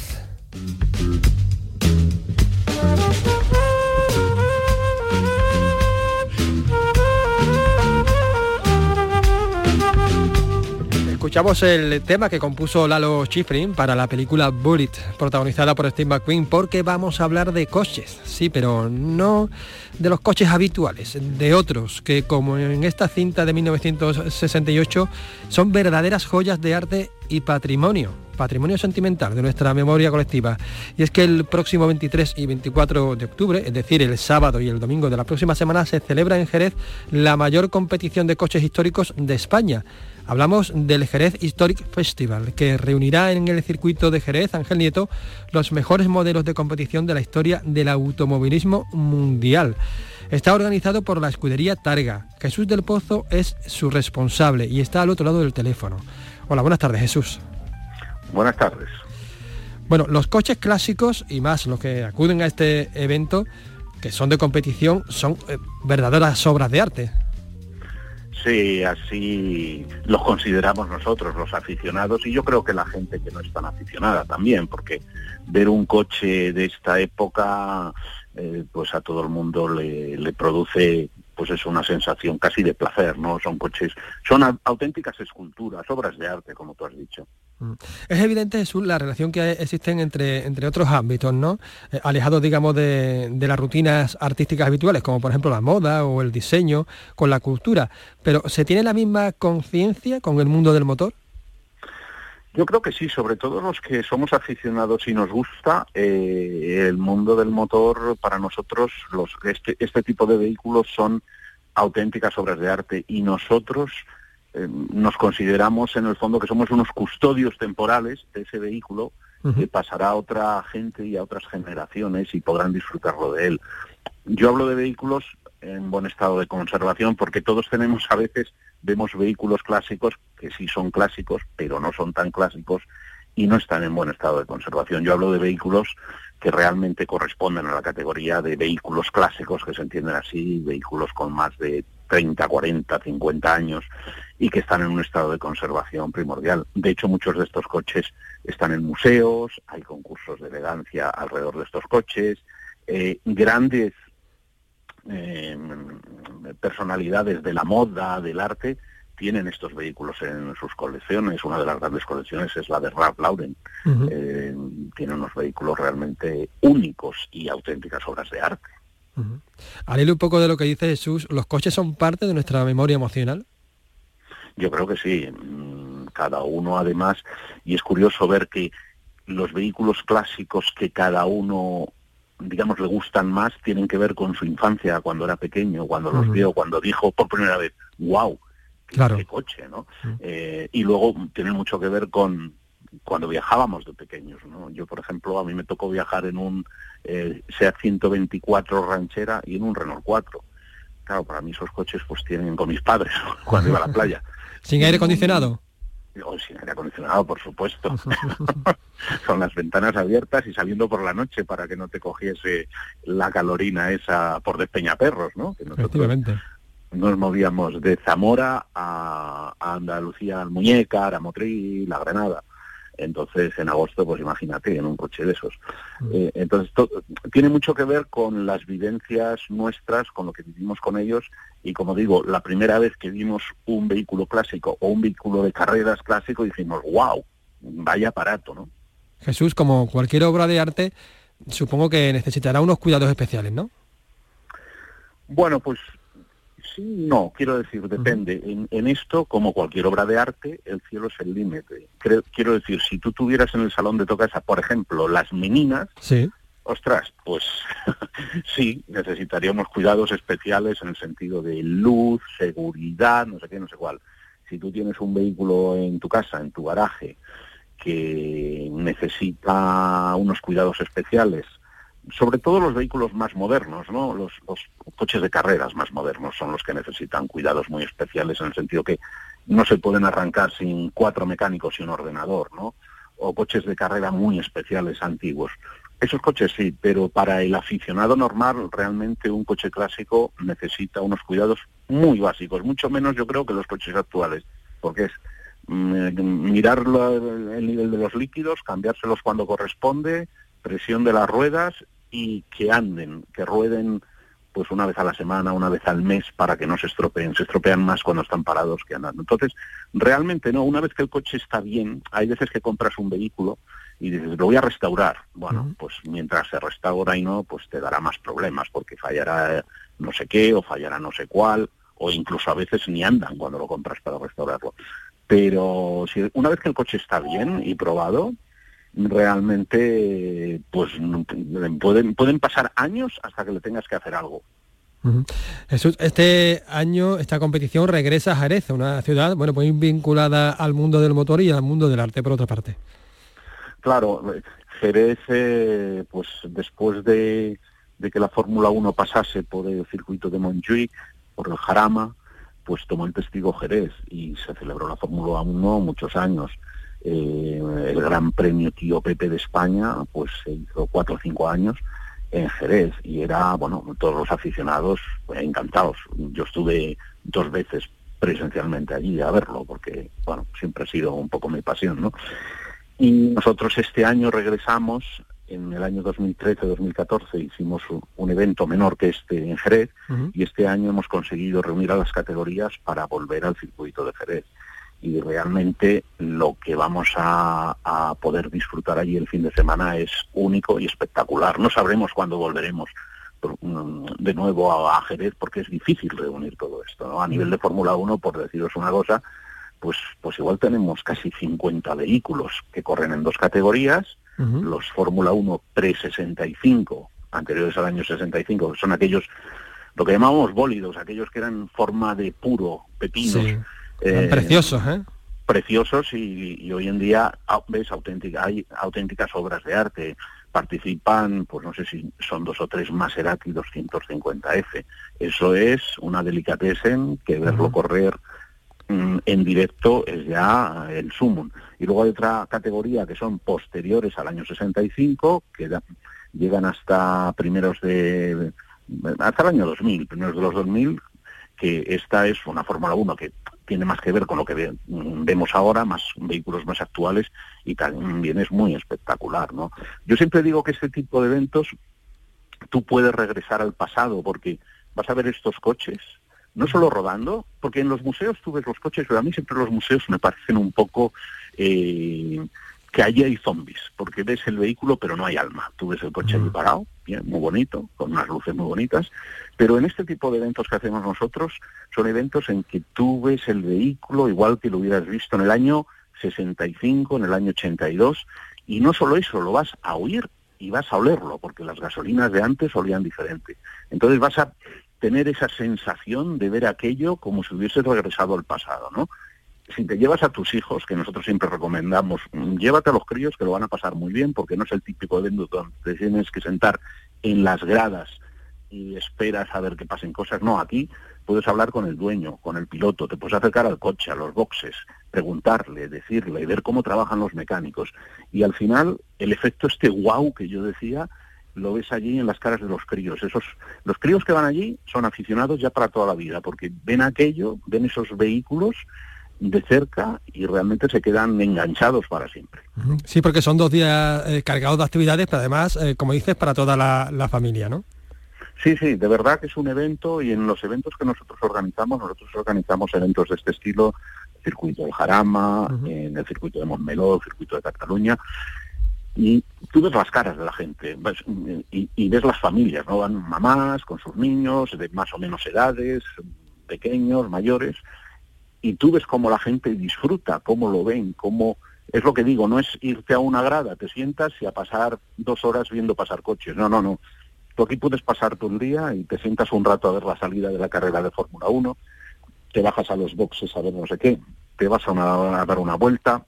Speaker 3: escuchamos el tema que compuso Lalo Schifrin para la película Bullet, protagonizada por Steve McQueen, porque vamos a hablar de coches, sí, pero no de los coches habituales, de otros que como en esta cinta de 1968 son verdaderas joyas de arte y patrimonio, patrimonio sentimental de nuestra memoria colectiva. Y es que el próximo 23 y 24 de octubre, es decir, el sábado y el domingo de la próxima semana, se celebra en Jerez la mayor competición de coches históricos de España. Hablamos del Jerez Historic Festival, que reunirá en el circuito de Jerez, Ángel Nieto, los mejores modelos de competición de la historia del automovilismo mundial. Está organizado por la escudería Targa. Jesús del Pozo es su responsable y está al otro lado del teléfono. Hola, buenas tardes, Jesús.
Speaker 26: Buenas tardes.
Speaker 3: Bueno, los coches clásicos y más los que acuden a este evento, que son de competición, son eh, verdaderas obras de arte.
Speaker 26: Sí, así los consideramos nosotros, los aficionados, y yo creo que la gente que no es tan aficionada también, porque ver un coche de esta época, eh, pues a todo el mundo le, le produce pues es una sensación casi de placer, ¿no? Son coches, son auténticas esculturas, obras de arte, como tú has dicho.
Speaker 3: Mm. Es evidente, Jesús, la relación que existen entre, entre otros ámbitos, ¿no? Eh, alejados, digamos, de, de, las rutinas artísticas habituales, como por ejemplo la moda o el diseño, con la cultura. Pero ¿se tiene la misma conciencia con el mundo del motor?
Speaker 26: Yo creo que sí, sobre todo los que somos aficionados y nos gusta eh, el mundo del motor, para nosotros los, este, este tipo de vehículos son auténticas obras de arte y nosotros eh, nos consideramos en el fondo que somos unos custodios temporales de ese vehículo que pasará a otra gente y a otras generaciones y podrán disfrutarlo de él. Yo hablo de vehículos en buen estado de conservación porque todos tenemos a veces vemos vehículos clásicos que sí son clásicos, pero no son tan clásicos y no están en buen estado de conservación. Yo hablo de vehículos que realmente corresponden a la categoría de vehículos clásicos, que se entienden así, vehículos con más de 30, 40, 50 años y que están en un estado de conservación primordial. De hecho, muchos de estos coches están en museos, hay concursos de elegancia alrededor de estos coches, eh, grandes eh, personalidades de la moda, del arte, tienen estos vehículos en sus colecciones. Una de las grandes colecciones es la de Ralph Lauren. Eh, tiene unos vehículos realmente únicos y auténticas obras de arte.
Speaker 3: Uh un poco de lo que dice Jesús, ¿los coches son parte de nuestra memoria emocional?
Speaker 26: Yo creo que sí. Mm, cada uno además, y es curioso ver que los vehículos clásicos que cada uno digamos, le gustan más tienen que ver con su infancia, cuando era pequeño, cuando los vio, cuando dijo por primera vez, wow, qué, coche, ¿no? Eh, y luego tienen mucho que ver con cuando viajábamos de pequeños, ¿no? Yo, por ejemplo, a mí me tocó viajar en un eh, Seat 124 ranchera y en un Renault 4. Claro, para mí esos coches pues tienen con mis padres cuando iba a la playa.
Speaker 3: ¿Sin aire acondicionado?
Speaker 26: O sin aire acondicionado, por supuesto. Con las ventanas abiertas y saliendo por la noche para que no te cogiese la calorina esa por Despeñaperros, ¿no? Que nosotros nos movíamos de Zamora a, Andalucía, al Muñeca, a Motril, La Granada. Entonces, en agosto, pues imagínate, en un coche de esos. Mm. Eh, entonces, tiene mucho que ver con las vivencias nuestras, con lo que vivimos con ellos. Y como digo, la primera vez que vimos un vehículo clásico o un vehículo de carreras clásico, dijimos, wow, vaya aparato, ¿no?
Speaker 3: Jesús, como cualquier obra de arte, supongo que necesitará unos cuidados especiales, ¿no?
Speaker 26: Bueno, pues sí, no, quiero decir, depende. en, esto, como cualquier obra de arte, el cielo es el límite. Quiero decir, si tú tuvieras en el salón de tu casa, por ejemplo, las meninas,
Speaker 3: sí.
Speaker 26: ostras, pues sí, necesitaríamos cuidados especiales en el sentido de luz, seguridad, no sé qué, no sé cuál. Si tú tienes un vehículo en tu casa, en tu garaje, que necesita unos cuidados especiales, sobre todo los vehículos más modernos, ¿no? Los, coches de carreras más modernos son los que necesitan cuidados muy especiales en el sentido que no se pueden arrancar sin cuatro mecánicos y un ordenador, ¿no? O coches de carrera muy especiales, antiguos. Esos coches sí, pero para el aficionado normal realmente un coche clásico necesita unos cuidados muy básicos, mucho menos yo creo que los coches actuales, porque es mm, mirar el nivel de los líquidos, cambiárselos cuando corresponde, presión de las ruedas y que anden, que rueden pues una vez a la semana, una vez al mes para que no se estropeen. Se estropean más cuando están parados que andando. Entonces, realmente no, una vez que el coche está bien, hay veces que compras un vehículo y dices, lo voy a restaurar. Bueno, pues mientras se restaura y no, pues te dará más problemas porque fallará no sé qué o fallará no sé cuál o incluso a veces ni andan cuando lo compras para restaurarlo. Pero si una vez que el coche está bien y probado, realmente pues pueden, pueden pasar años hasta que le tengas que hacer algo.
Speaker 3: este año esta competición regresa a Jerez, una ciudad bueno muy vinculada al mundo del motor y al mundo del arte por otra parte.
Speaker 26: Claro, Jerez eh, pues después de, que la Fórmula 1 pasase por el circuito de Montjuic, por el Jarama, pues tomó el testigo Jerez y se celebró la Fórmula 1 muchos años. Eh, el Gran Premio Tío Pepe de España, pues se hizo cuatro o cinco años en Jerez y era, bueno, todos los aficionados encantados. Yo estuve dos veces presencialmente allí a verlo, porque, bueno, siempre ha sido un poco mi pasión, ¿no? Y nosotros este año regresamos, en el año 2013-2014 hicimos un evento menor que este en Jerez, y este año hemos conseguido reunir a las categorías para volver al circuito de Jerez y realmente lo que vamos a, poder disfrutar allí el fin de semana es único y espectacular. No sabremos cuándo volveremos mm, de nuevo a, Jerez porque es difícil reunir todo esto. A nivel de Fórmula 1, por deciros una cosa, pues, pues igual tenemos casi 50 vehículos que corren en dos categorías, los Fórmula 1 pre-65, anteriores al año 65, que son aquellos, lo que llamamos bólidos, aquellos que eran forma de puro, pepinos.
Speaker 3: Eh, preciosos, ¿eh?
Speaker 26: Preciosos y, hoy en día ves auténtica, hay auténticas obras de arte. Participan, pues no sé si son dos o tres Maserati 250F. Eso es una delicatessen que verlo correr mm, en directo es ya el sumum. Y luego hay otra categoría que son posteriores al año 65, que llegan hasta primeros de hasta el año 2000, primeros de los 2000, que esta es una Fórmula 1 que tiene más que ver con lo que vemos ahora, más vehículos más actuales y también es muy espectacular, ¿no? Yo siempre digo que este tipo de eventos tú puedes regresar al pasado porque vas a ver estos coches, no solo rodando, porque en los museos tú ves los coches, pero a mí siempre los museos me parecen un poco eh, que allí hay zombies, porque ves el vehículo pero no hay alma. Tú ves el coche allí parado, bien, muy bonito, con unas luces muy bonitas, pero en este tipo de eventos que hacemos nosotros son eventos en que tú ves el vehículo igual que lo hubieras visto en el año 65, en el año 82, y no solo eso, lo vas a oír y vas a olerlo, porque las gasolinas de antes olían diferente. Entonces vas a tener esa sensación de ver aquello como si hubiese regresado al pasado, ¿no? Si te llevas a tus hijos, que nosotros siempre recomendamos, mm, llévate a los críos que lo van a pasar muy bien, porque no es el típico evento donde te tienes que sentar en las gradas y esperas a ver que pasen cosas. No, aquí puedes hablar con el dueño, con el piloto, te puedes acercar al coche, a los boxes, preguntarle, decirle, ver cómo trabajan los mecánicos. Y al final, el efecto este wow que yo decía, lo ves allí en las caras de los críos. Esos, los críos que van allí son aficionados ya para toda la vida, porque ven aquello, ven esos vehículos de cerca y realmente se quedan enganchados para siempre.
Speaker 3: Sí, porque son dos días eh, cargados de actividades, pero además, eh, como dices, para toda la, familia, ¿no?
Speaker 26: Sí, sí, de verdad que es un evento y en los eventos que nosotros organizamos, nosotros organizamos eventos de este estilo, circuito del Jarama, en el circuito de Montmeló, el circuito de Cataluña, y tú ves las caras de la gente y, y, ves las familias, ¿no? Van mamás con sus niños de más o menos edades, pequeños, mayores, y tú ves cómo la gente disfruta, cómo lo ven, cómo... Es lo que digo, no es irte a una grada, te sientas y a pasar dos horas viendo pasar coches. No, no, no. Tú aquí puedes pasar todo el día y te sientas un rato a ver la salida de la carrera de Fórmula 1, te bajas a los boxes a ver no sé qué, te vas a, dar una vuelta,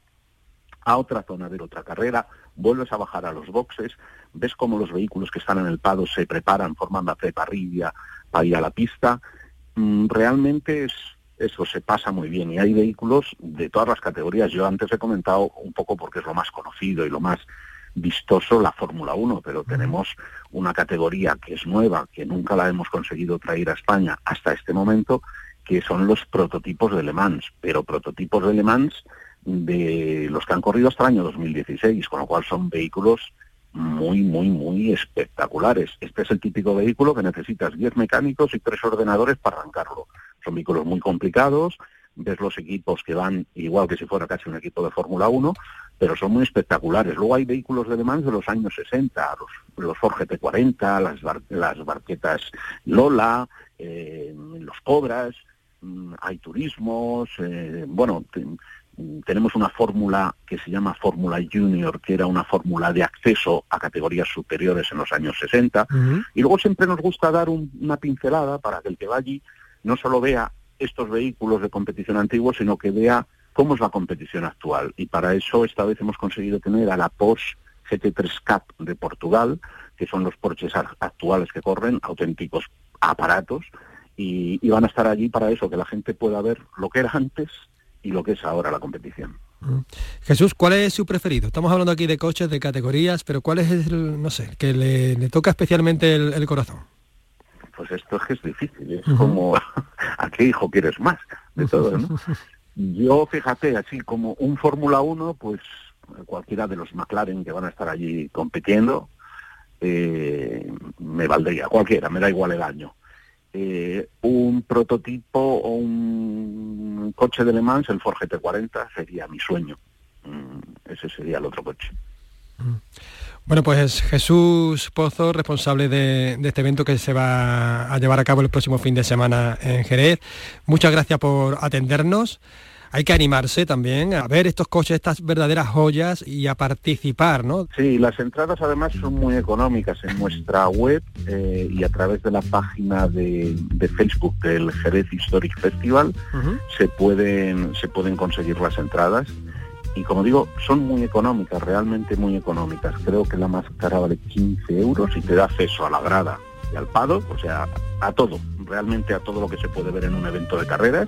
Speaker 26: a otra zona ver otra carrera, vuelves a bajar a los boxes, ves cómo los vehículos que están en el pado se preparan, forman la preparrilla para ir a la pista. Mm, realmente es, eso se pasa muy bien y hay vehículos de todas las categorías. Yo antes he comentado un poco porque es lo más conocido y lo más vistoso la Fórmula 1, pero tenemos una categoría que es nueva, que nunca la hemos conseguido traer a España hasta este momento, que son los prototipos de Le Mans, pero prototipos de Le Mans de los que han corrido hasta el año 2016, con lo cual son vehículos muy, muy, muy espectaculares. Este es el típico vehículo que necesitas 10 mecánicos y tres ordenadores para arrancarlo. Son vehículos muy complicados, ves los equipos que van igual que si fuera casi un equipo de Fórmula 1, pero son muy espectaculares. Luego hay vehículos de Le Mans de los años 60, los, los Ford GT40, las, las barquetas Lola, eh, los Cobras, mm, hay turismos, eh, bueno, tenemos una fórmula que se llama Fórmula Junior, que era una fórmula de acceso a categorías superiores en los años 60. Y luego siempre nos gusta dar una pincelada para que el que va allí no solo vea estos vehículos de competición antiguos, sino que vea cómo es la competición actual. Y para eso esta vez hemos conseguido tener a la Porsche GT3 Cup de Portugal, que son los Porsches actuales que corren, auténticos aparatos, y, van a estar allí para eso, que la gente pueda ver lo que era antes y lo que es ahora la competición.
Speaker 3: Mm. Jesús, ¿cuál es su preferido? Estamos hablando aquí de coches, de categorías, pero ¿cuál es el, no sé, que le, toca especialmente el, corazón?
Speaker 26: Pues esto es que es difícil, es como, ¿a qué hijo quieres más? De todo, ¿no? Yo, fíjate, así como un Fórmula 1, pues cualquiera de los McLaren que van a estar allí compitiendo, eh, me valdría, cualquiera, me da igual el año. Eh, un prototipo o un coche de Le Mans, el Ford GT40, sería mi sueño. Mm, ese sería el otro coche.
Speaker 3: Mm. Bueno, pues Jesús Pozo, responsable de, este evento que se va a llevar a cabo el próximo fin de semana en Jerez. Muchas gracias por atendernos hay que animarse también a ver estos coches, estas verdaderas joyas y a participar, ¿no?
Speaker 26: Sí, las entradas además son muy económicas en nuestra web eh, y a través de la página de, Facebook del Jerez Historic Festival se pueden se pueden conseguir las entradas y como digo, son muy económicas, realmente muy económicas. Creo que la más cara vale 15 euros y te da acceso a la grada y al pado, o sea, a todo, realmente a todo lo que se puede ver en un evento de carreras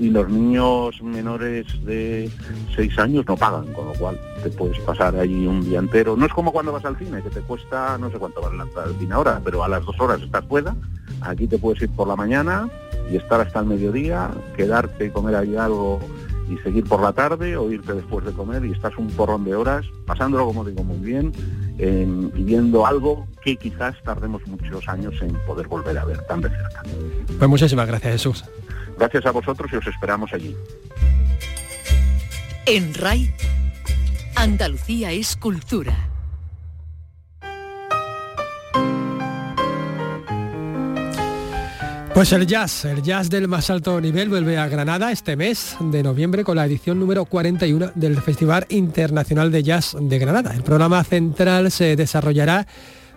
Speaker 26: y los niños menores de 6 años no pagan, con lo cual te puedes pasar ahí un día entero. No es como cuando vas al cine, que te cuesta, no sé cuánto vale la al cine ahora, pero a las dos horas estás fuera. Aquí te puedes ir por la mañana y estar hasta el mediodía, quedarte y comer ahí algo y seguir por la tarde o irte después de comer y estás un porrón de horas pasándolo, como digo, muy bien y viendo algo que quizás tardemos muchos años en poder volver a ver tan de cerca.
Speaker 3: Pues muchísimas gracias, Jesús.
Speaker 26: Gracias a vosotros y os esperamos allí.
Speaker 27: En RAI, Andalucía es cultura.
Speaker 3: Pues el jazz, el jazz del más alto nivel vuelve a Granada este mes de noviembre con la edición número 41 del Festival Internacional de Jazz de Granada. El programa central se desarrollará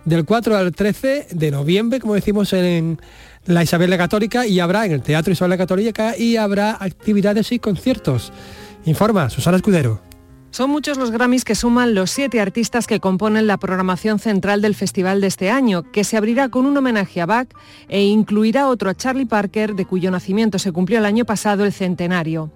Speaker 3: del 4 al 13 de noviembre, como decimos en la Isabel la Católica, y habrá en el Teatro Isabel la Católica y habrá actividades y conciertos. Informa Susana Escudero.
Speaker 28: Son muchos los Grammys que suman los siete artistas que componen la programación central del festival de este año, que se abrirá con un homenaje a Bach e incluirá otro a Charlie Parker, de cuyo nacimiento se cumplió el año pasado el centenario.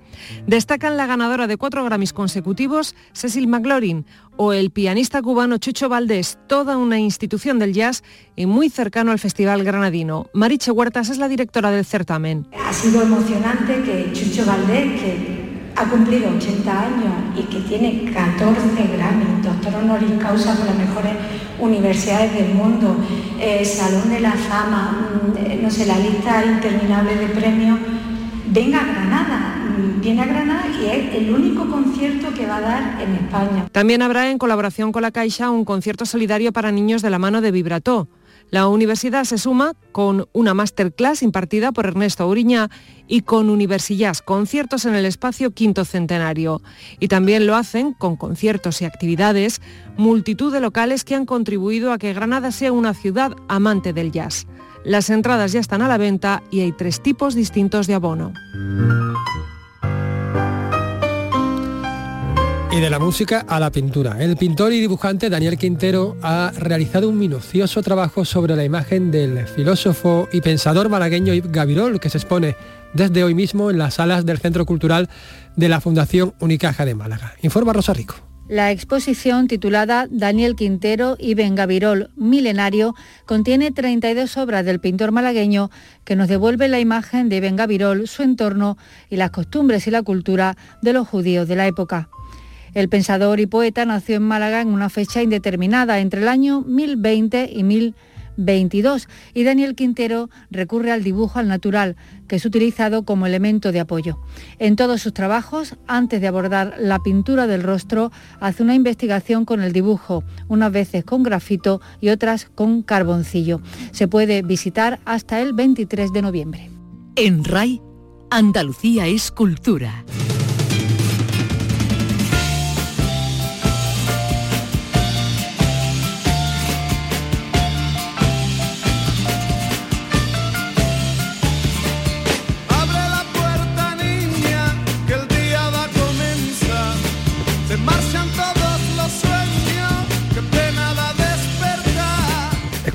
Speaker 28: Destacan la ganadora de cuatro Grammys consecutivos, Cecil McLaurin, o el pianista cubano Chucho Valdés, toda una institución del jazz y muy cercano al Festival Granadino. Mariche Huertas es la directora del certamen.
Speaker 29: Ha sido emocionante que Chucho Valdés, que ha cumplido 80 años y que tiene 14 Grammy, doctor honoris causa por las mejores universidades del mundo, eh, Salón de la Fama, mm, no sé, la lista interminable de premios, venga a Granada, mm, viene a Granada y es el único concierto que va a dar en España.
Speaker 28: También habrá en colaboración con la Caixa un concierto solidario para niños de la mano de Vibrató. La universidad se suma con una masterclass impartida por Ernesto Uriña y con Universillas, conciertos en el espacio Quinto Centenario. Y también lo hacen con conciertos y actividades, multitud de locales que han contribuido a que Granada sea una ciudad amante del jazz. Las entradas ya están a la venta y hay tres tipos distintos de abono.
Speaker 3: Y de la música a la pintura. El pintor y dibujante Daniel Quintero ha realizado un minucioso trabajo sobre la imagen del filósofo y pensador malagueño Yves Gavirol, que se expone desde hoy mismo en las salas del Centro Cultural de la Fundación Unicaja de Málaga. Informa Rosa Rico.
Speaker 17: La exposición titulada Daniel Quintero y Gavirol Milenario contiene 32 obras del pintor malagueño que nos devuelve la imagen de Gavirol, su entorno y las costumbres y la cultura de los judíos de la época. El pensador y poeta nació en Málaga en una fecha indeterminada, entre el año 1020 y 1022, y Daniel Quintero recurre al dibujo al natural, que es utilizado como elemento de apoyo. En todos sus trabajos, antes de abordar la pintura del rostro, hace una investigación con el dibujo, unas veces con grafito y otras con carboncillo. Se puede visitar hasta el 23 de noviembre.
Speaker 27: En RAI, Andalucía es cultura.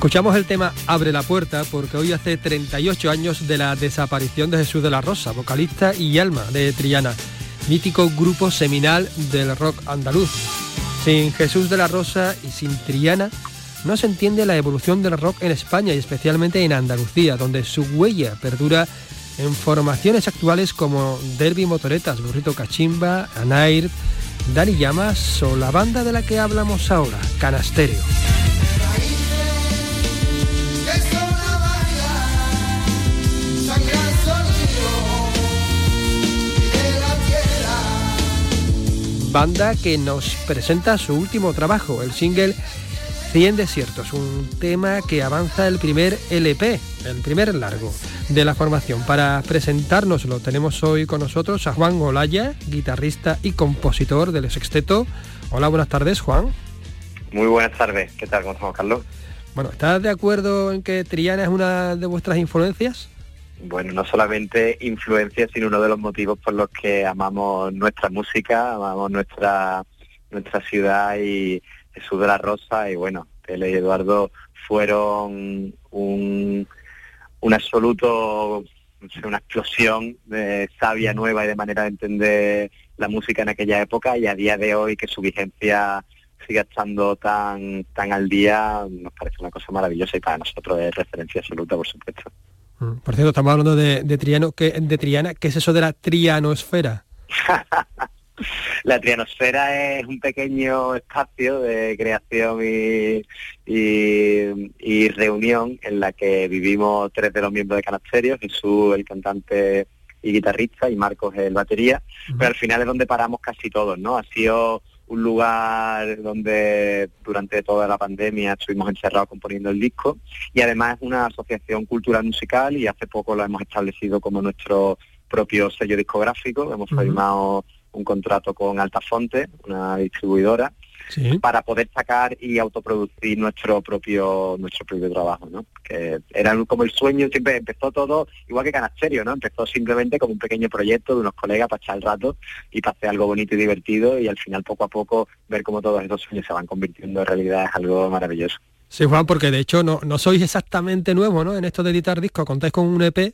Speaker 3: Escuchamos el tema Abre la puerta porque hoy hace 38 años de la desaparición de Jesús de la Rosa, vocalista y alma de Triana, mítico grupo seminal del rock andaluz. Sin Jesús de la Rosa y sin Triana no se entiende la evolución del rock en España y especialmente en Andalucía, donde su huella perdura en formaciones actuales como Derby Motoretas, Burrito Cachimba, Anair, Dani Llamas o la banda de la que hablamos ahora, Canasterio.
Speaker 30: Banda
Speaker 3: que nos presenta su último trabajo, el single 100 desiertos, un tema que avanza el primer LP, el primer largo de la formación. Para presentárnoslo tenemos hoy con nosotros a Juan Olaya, guitarrista y compositor del sexteto. Hola, buenas tardes, Juan.
Speaker 31: Muy buenas tardes, ¿qué tal? ¿Cómo estamos, Carlos?
Speaker 3: Bueno, ¿estás de acuerdo en que Triana es una de vuestras influencias?
Speaker 31: Bueno, no solamente influencia, sino uno de los motivos por los que amamos nuestra música, amamos nuestra nuestra ciudad y Jesús de la Rosa. Y bueno, Tele y Eduardo fueron un, un absoluto, no sé, una explosión de sabia nueva y de manera de entender la música en aquella época. Y a día de hoy que su vigencia siga estando tan tan al día nos parece una cosa maravillosa y para nosotros es referencia absoluta, por supuesto.
Speaker 3: Mm, Por cierto, estamos hablando de, de Triano, que, de Triana, ¿qué es eso de la trianosfera?
Speaker 31: La trianosfera es un pequeño espacio de creación y, y- y reunión en la que vivimos tres de los miembros de Canasterio, Jesús el cantante y guitarrista y Marcos el batería, pero al final es donde paramos casi todos, ¿no? Ha sido un lugar donde durante toda la pandemia estuvimos encerrados componiendo el disco y además es una asociación cultural musical y hace poco lo hemos establecido como nuestro propio sello discográfico, hemos
Speaker 3: Ujú.
Speaker 31: firmado un contrato con Altafonte, una distribuidora, para poder sacar y autoproducir nuestro propio nuestro propio trabajo, ¿no? Que era como el sueño, siempre empezó todo igual que Canasterio, ¿no? Empezó simplemente como un pequeño proyecto de unos colegas para echar el rato y para hacer algo bonito y divertido y al final poco a poco ver cómo todos esos sueños se van convirtiendo en realidad es algo maravilloso.
Speaker 3: Sí, Juan, porque de hecho no, no sois exactamente nuevo, ¿no? En esto de editar discos, contáis con un EP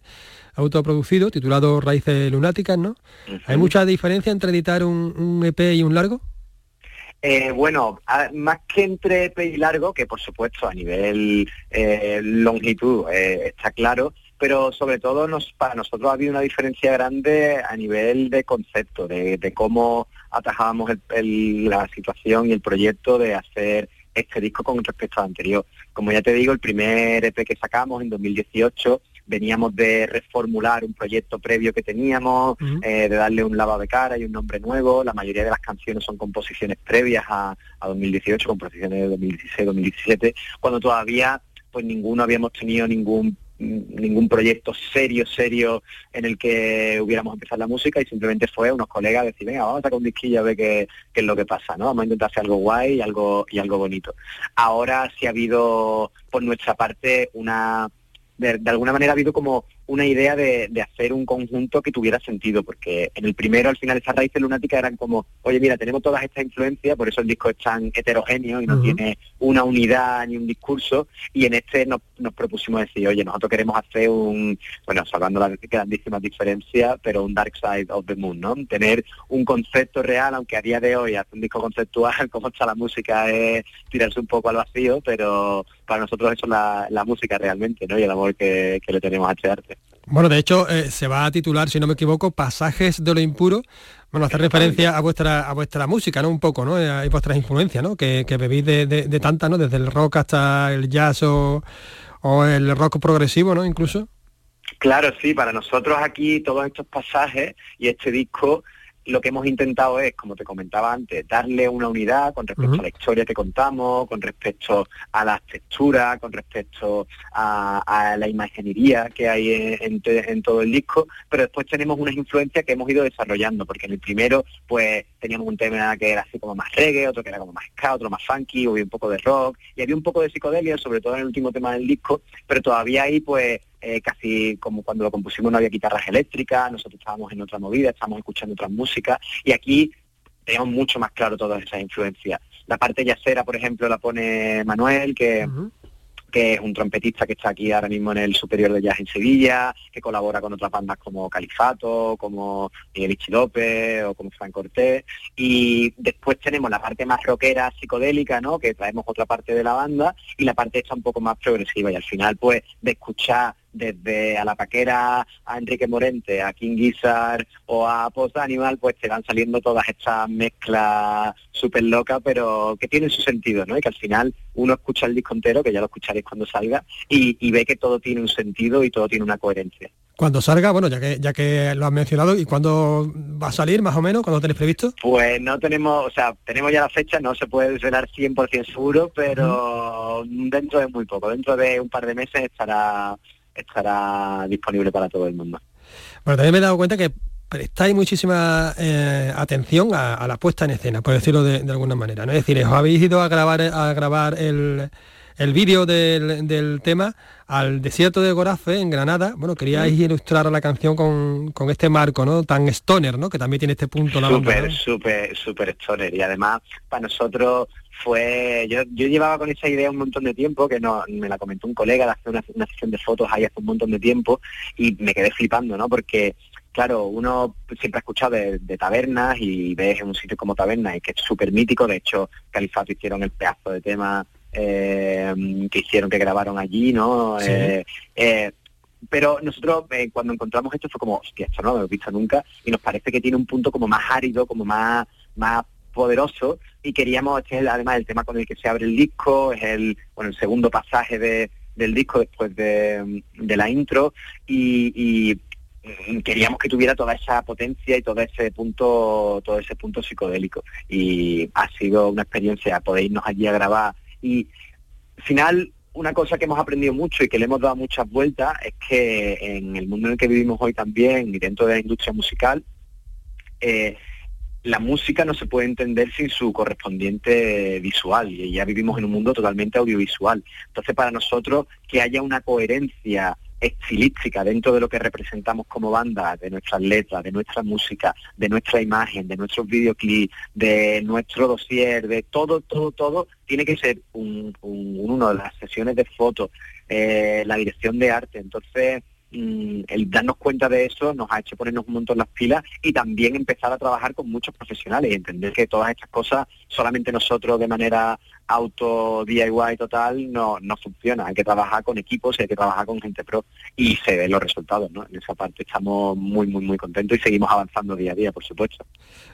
Speaker 3: autoproducido titulado Raíces Lunáticas, ¿no? ¿Hay mucha diferencia entre editar un, un EP y un largo?
Speaker 31: Eh, bueno, más que entre EP y largo, que por supuesto a nivel eh, longitud eh, está claro, pero sobre todo nos, para nosotros ha habido una diferencia grande a nivel de concepto, de, de cómo atajábamos el- la situación y el proyecto de hacer este disco con respecto al anterior. Como ya te digo, el primer EP que sacamos en 2018 veníamos de reformular un proyecto previo que teníamos, eh, de darle un lavado de cara y un nombre nuevo. La mayoría de las canciones son composiciones previas a, a 2018, composiciones de 2016-2017, cuando todavía pues ninguno habíamos tenido ningún ningún proyecto serio, serio en el que hubiéramos empezado la música y simplemente fue unos colegas decir, venga, vamos a sacar un disquillo a ver qué, qué es lo que pasa, ¿no? Vamos a intentar hacer algo guay y algo, y algo bonito. Ahora sí ha habido por nuestra parte una de, de alguna manera ha habido como una idea de, de hacer un conjunto que tuviera sentido, porque en el primero al final esas raíces lunáticas eran como, oye mira, tenemos todas estas influencias, por eso el disco es tan heterogéneo y no tiene una unidad ni un discurso, y en este nos, nos propusimos decir, oye, nosotros queremos hacer un, bueno, salvando las grandísimas diferencias, pero un Dark Side of the Moon, ¿no? Tener un concepto real, aunque a día de hoy hacer un disco conceptual, como está la música, es tirarse un poco al vacío, pero para nosotros eso es la, la música realmente, ¿no? Y el amor que, que le tenemos a este arte.
Speaker 3: Bueno, de hecho, eh, se va a titular, si no me equivoco, Pasajes de lo impuro. Bueno, hace referencia a vuestra a vuestra música, ¿no? Un poco, ¿no? Eh, Y vuestras influencias, ¿no? Que, que bebéis de, de, de tantas, ¿no? Desde el rock hasta el jazz o, o el rock progresivo, ¿no? Incluso.
Speaker 31: Claro, sí, para nosotros aquí todos estos pasajes y este disco lo que hemos intentado es, como te comentaba antes, darle una unidad con respecto a la historia que contamos, con respecto a las texturas, con respecto a, a la imaginería que hay en, en en todo el disco, pero después tenemos unas influencias que hemos ido desarrollando, porque en el primero pues teníamos un tema que era así como más reggae, otro que era como más ska, otro más funky, había un poco de rock, y había un poco de psicodelia, sobre todo en el último tema del disco, pero todavía ahí pues eh, casi como cuando lo compusimos no había guitarras eléctricas, nosotros estábamos en otra movida, estábamos escuchando otras músicas y aquí tenemos mucho más claro todas esas influencias. La parte yacera, por ejemplo, la pone Manuel, que, que es un trompetista que está aquí ahora mismo en el Superior de Jazz en Sevilla, que colabora con otras bandas como Califato, como Miguel Ichi López o como Fran Cortés. Y después tenemos la parte más rockera, psicodélica, ¿no? Que traemos otra parte de la banda y la parte esta un poco más progresiva. Y al final, pues, de escuchar desde a la paquera a Enrique Morente, a King Gizzard o a Post Animal, pues te van saliendo todas estas mezclas súper locas, pero que tienen su sentido, ¿no? Y que al final uno escucha el disco entero, que ya lo escucharéis cuando salga, y, y ve que todo tiene un sentido y todo tiene una coherencia.
Speaker 3: Cuando salga, bueno, ya que ya que lo has mencionado, ¿y cuándo va a salir más o menos? ¿Cuándo tenéis previsto?
Speaker 31: Pues no tenemos, o sea, tenemos ya la fecha, no se puede desvelar 100% seguro, pero dentro de muy poco, dentro de un par de meses estará estará disponible para todo el mundo.
Speaker 3: Bueno, también me he dado cuenta que prestáis muchísima eh, atención a, a la puesta en escena, por decirlo de, de alguna manera. ¿no? Es decir, os habéis ido a grabar a grabar el, el vídeo del, del tema al desierto de Gorafe, en Granada. Bueno, queríais ilustrar la canción con, con este marco, ¿no? Tan stoner, ¿no? Que también tiene este punto
Speaker 31: Súper,
Speaker 3: ¿no?
Speaker 31: súper, súper stoner. Y además, para nosotros fue... Yo, yo llevaba con esa idea un montón de tiempo, que no, me la comentó un colega de hacer una, una sesión de fotos ahí hace un montón de tiempo, y me quedé flipando, ¿no? Porque claro, uno siempre ha escuchado de, de tabernas y ves en un sitio como tabernas y que es súper mítico, de hecho Califato hicieron el pedazo de tema eh, que hicieron, que grabaron allí, ¿no?
Speaker 32: Sí.
Speaker 31: Eh, eh, pero nosotros eh, cuando encontramos esto fue como, hostia, esto no lo hemos visto nunca y nos parece que tiene un punto como más árido, como más, más poderoso y queríamos, este es además el tema con el que se abre el disco, es el, bueno, el segundo pasaje de, del disco después de, de la intro y, mm, queríamos que tuviera toda esa potencia y todo ese punto todo ese punto psicodélico. Y ha sido una experiencia poder irnos allí a grabar. Y al final una cosa que hemos aprendido mucho y que le hemos dado muchas vueltas es que en el mundo en el que vivimos hoy también y dentro de la industria musical eh, la música no se puede entender sin su correspondiente visual y ya vivimos en un mundo totalmente audiovisual. Entonces para nosotros que haya una coherencia estilística dentro de lo que representamos como banda, de nuestras letras, de nuestra música, de nuestra imagen, de nuestros videoclips, de nuestro dossier, de todo, todo, todo, tiene que ser un, un- uno de las sesiones de fotos, eh, la dirección de arte. Entonces, el darnos cuenta de eso nos ha hecho ponernos un montón las pilas y también empezar a trabajar con muchos profesionales y entender que todas estas cosas solamente nosotros de manera auto DIY total no, no funciona. Hay que trabajar con equipos y hay que trabajar con gente pro y se ven los resultados, ¿no? En esa parte estamos muy, muy, muy contentos y seguimos avanzando día a día, por supuesto.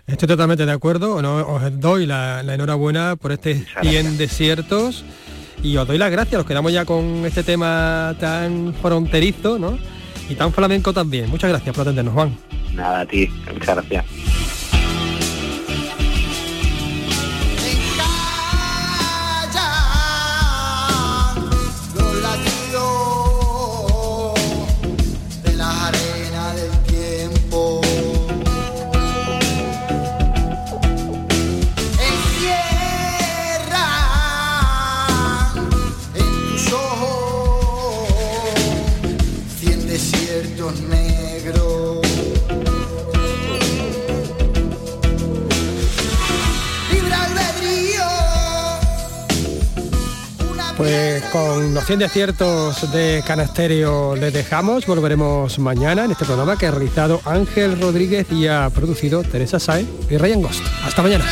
Speaker 3: Estoy totalmente de acuerdo, no, os doy la, la enhorabuena por este 100 desiertos y os doy las gracias, nos quedamos ya con este tema tan fronterizo, ¿no? Y tan flamenco también. Muchas gracias por atendernos, Juan.
Speaker 31: Nada, a ti, muchas gracias.
Speaker 3: Con los 100 desiertos de Canasterio les dejamos, volveremos mañana en este programa que ha realizado Ángel Rodríguez y ha producido Teresa Saez y Ryan Ghost. Hasta mañana.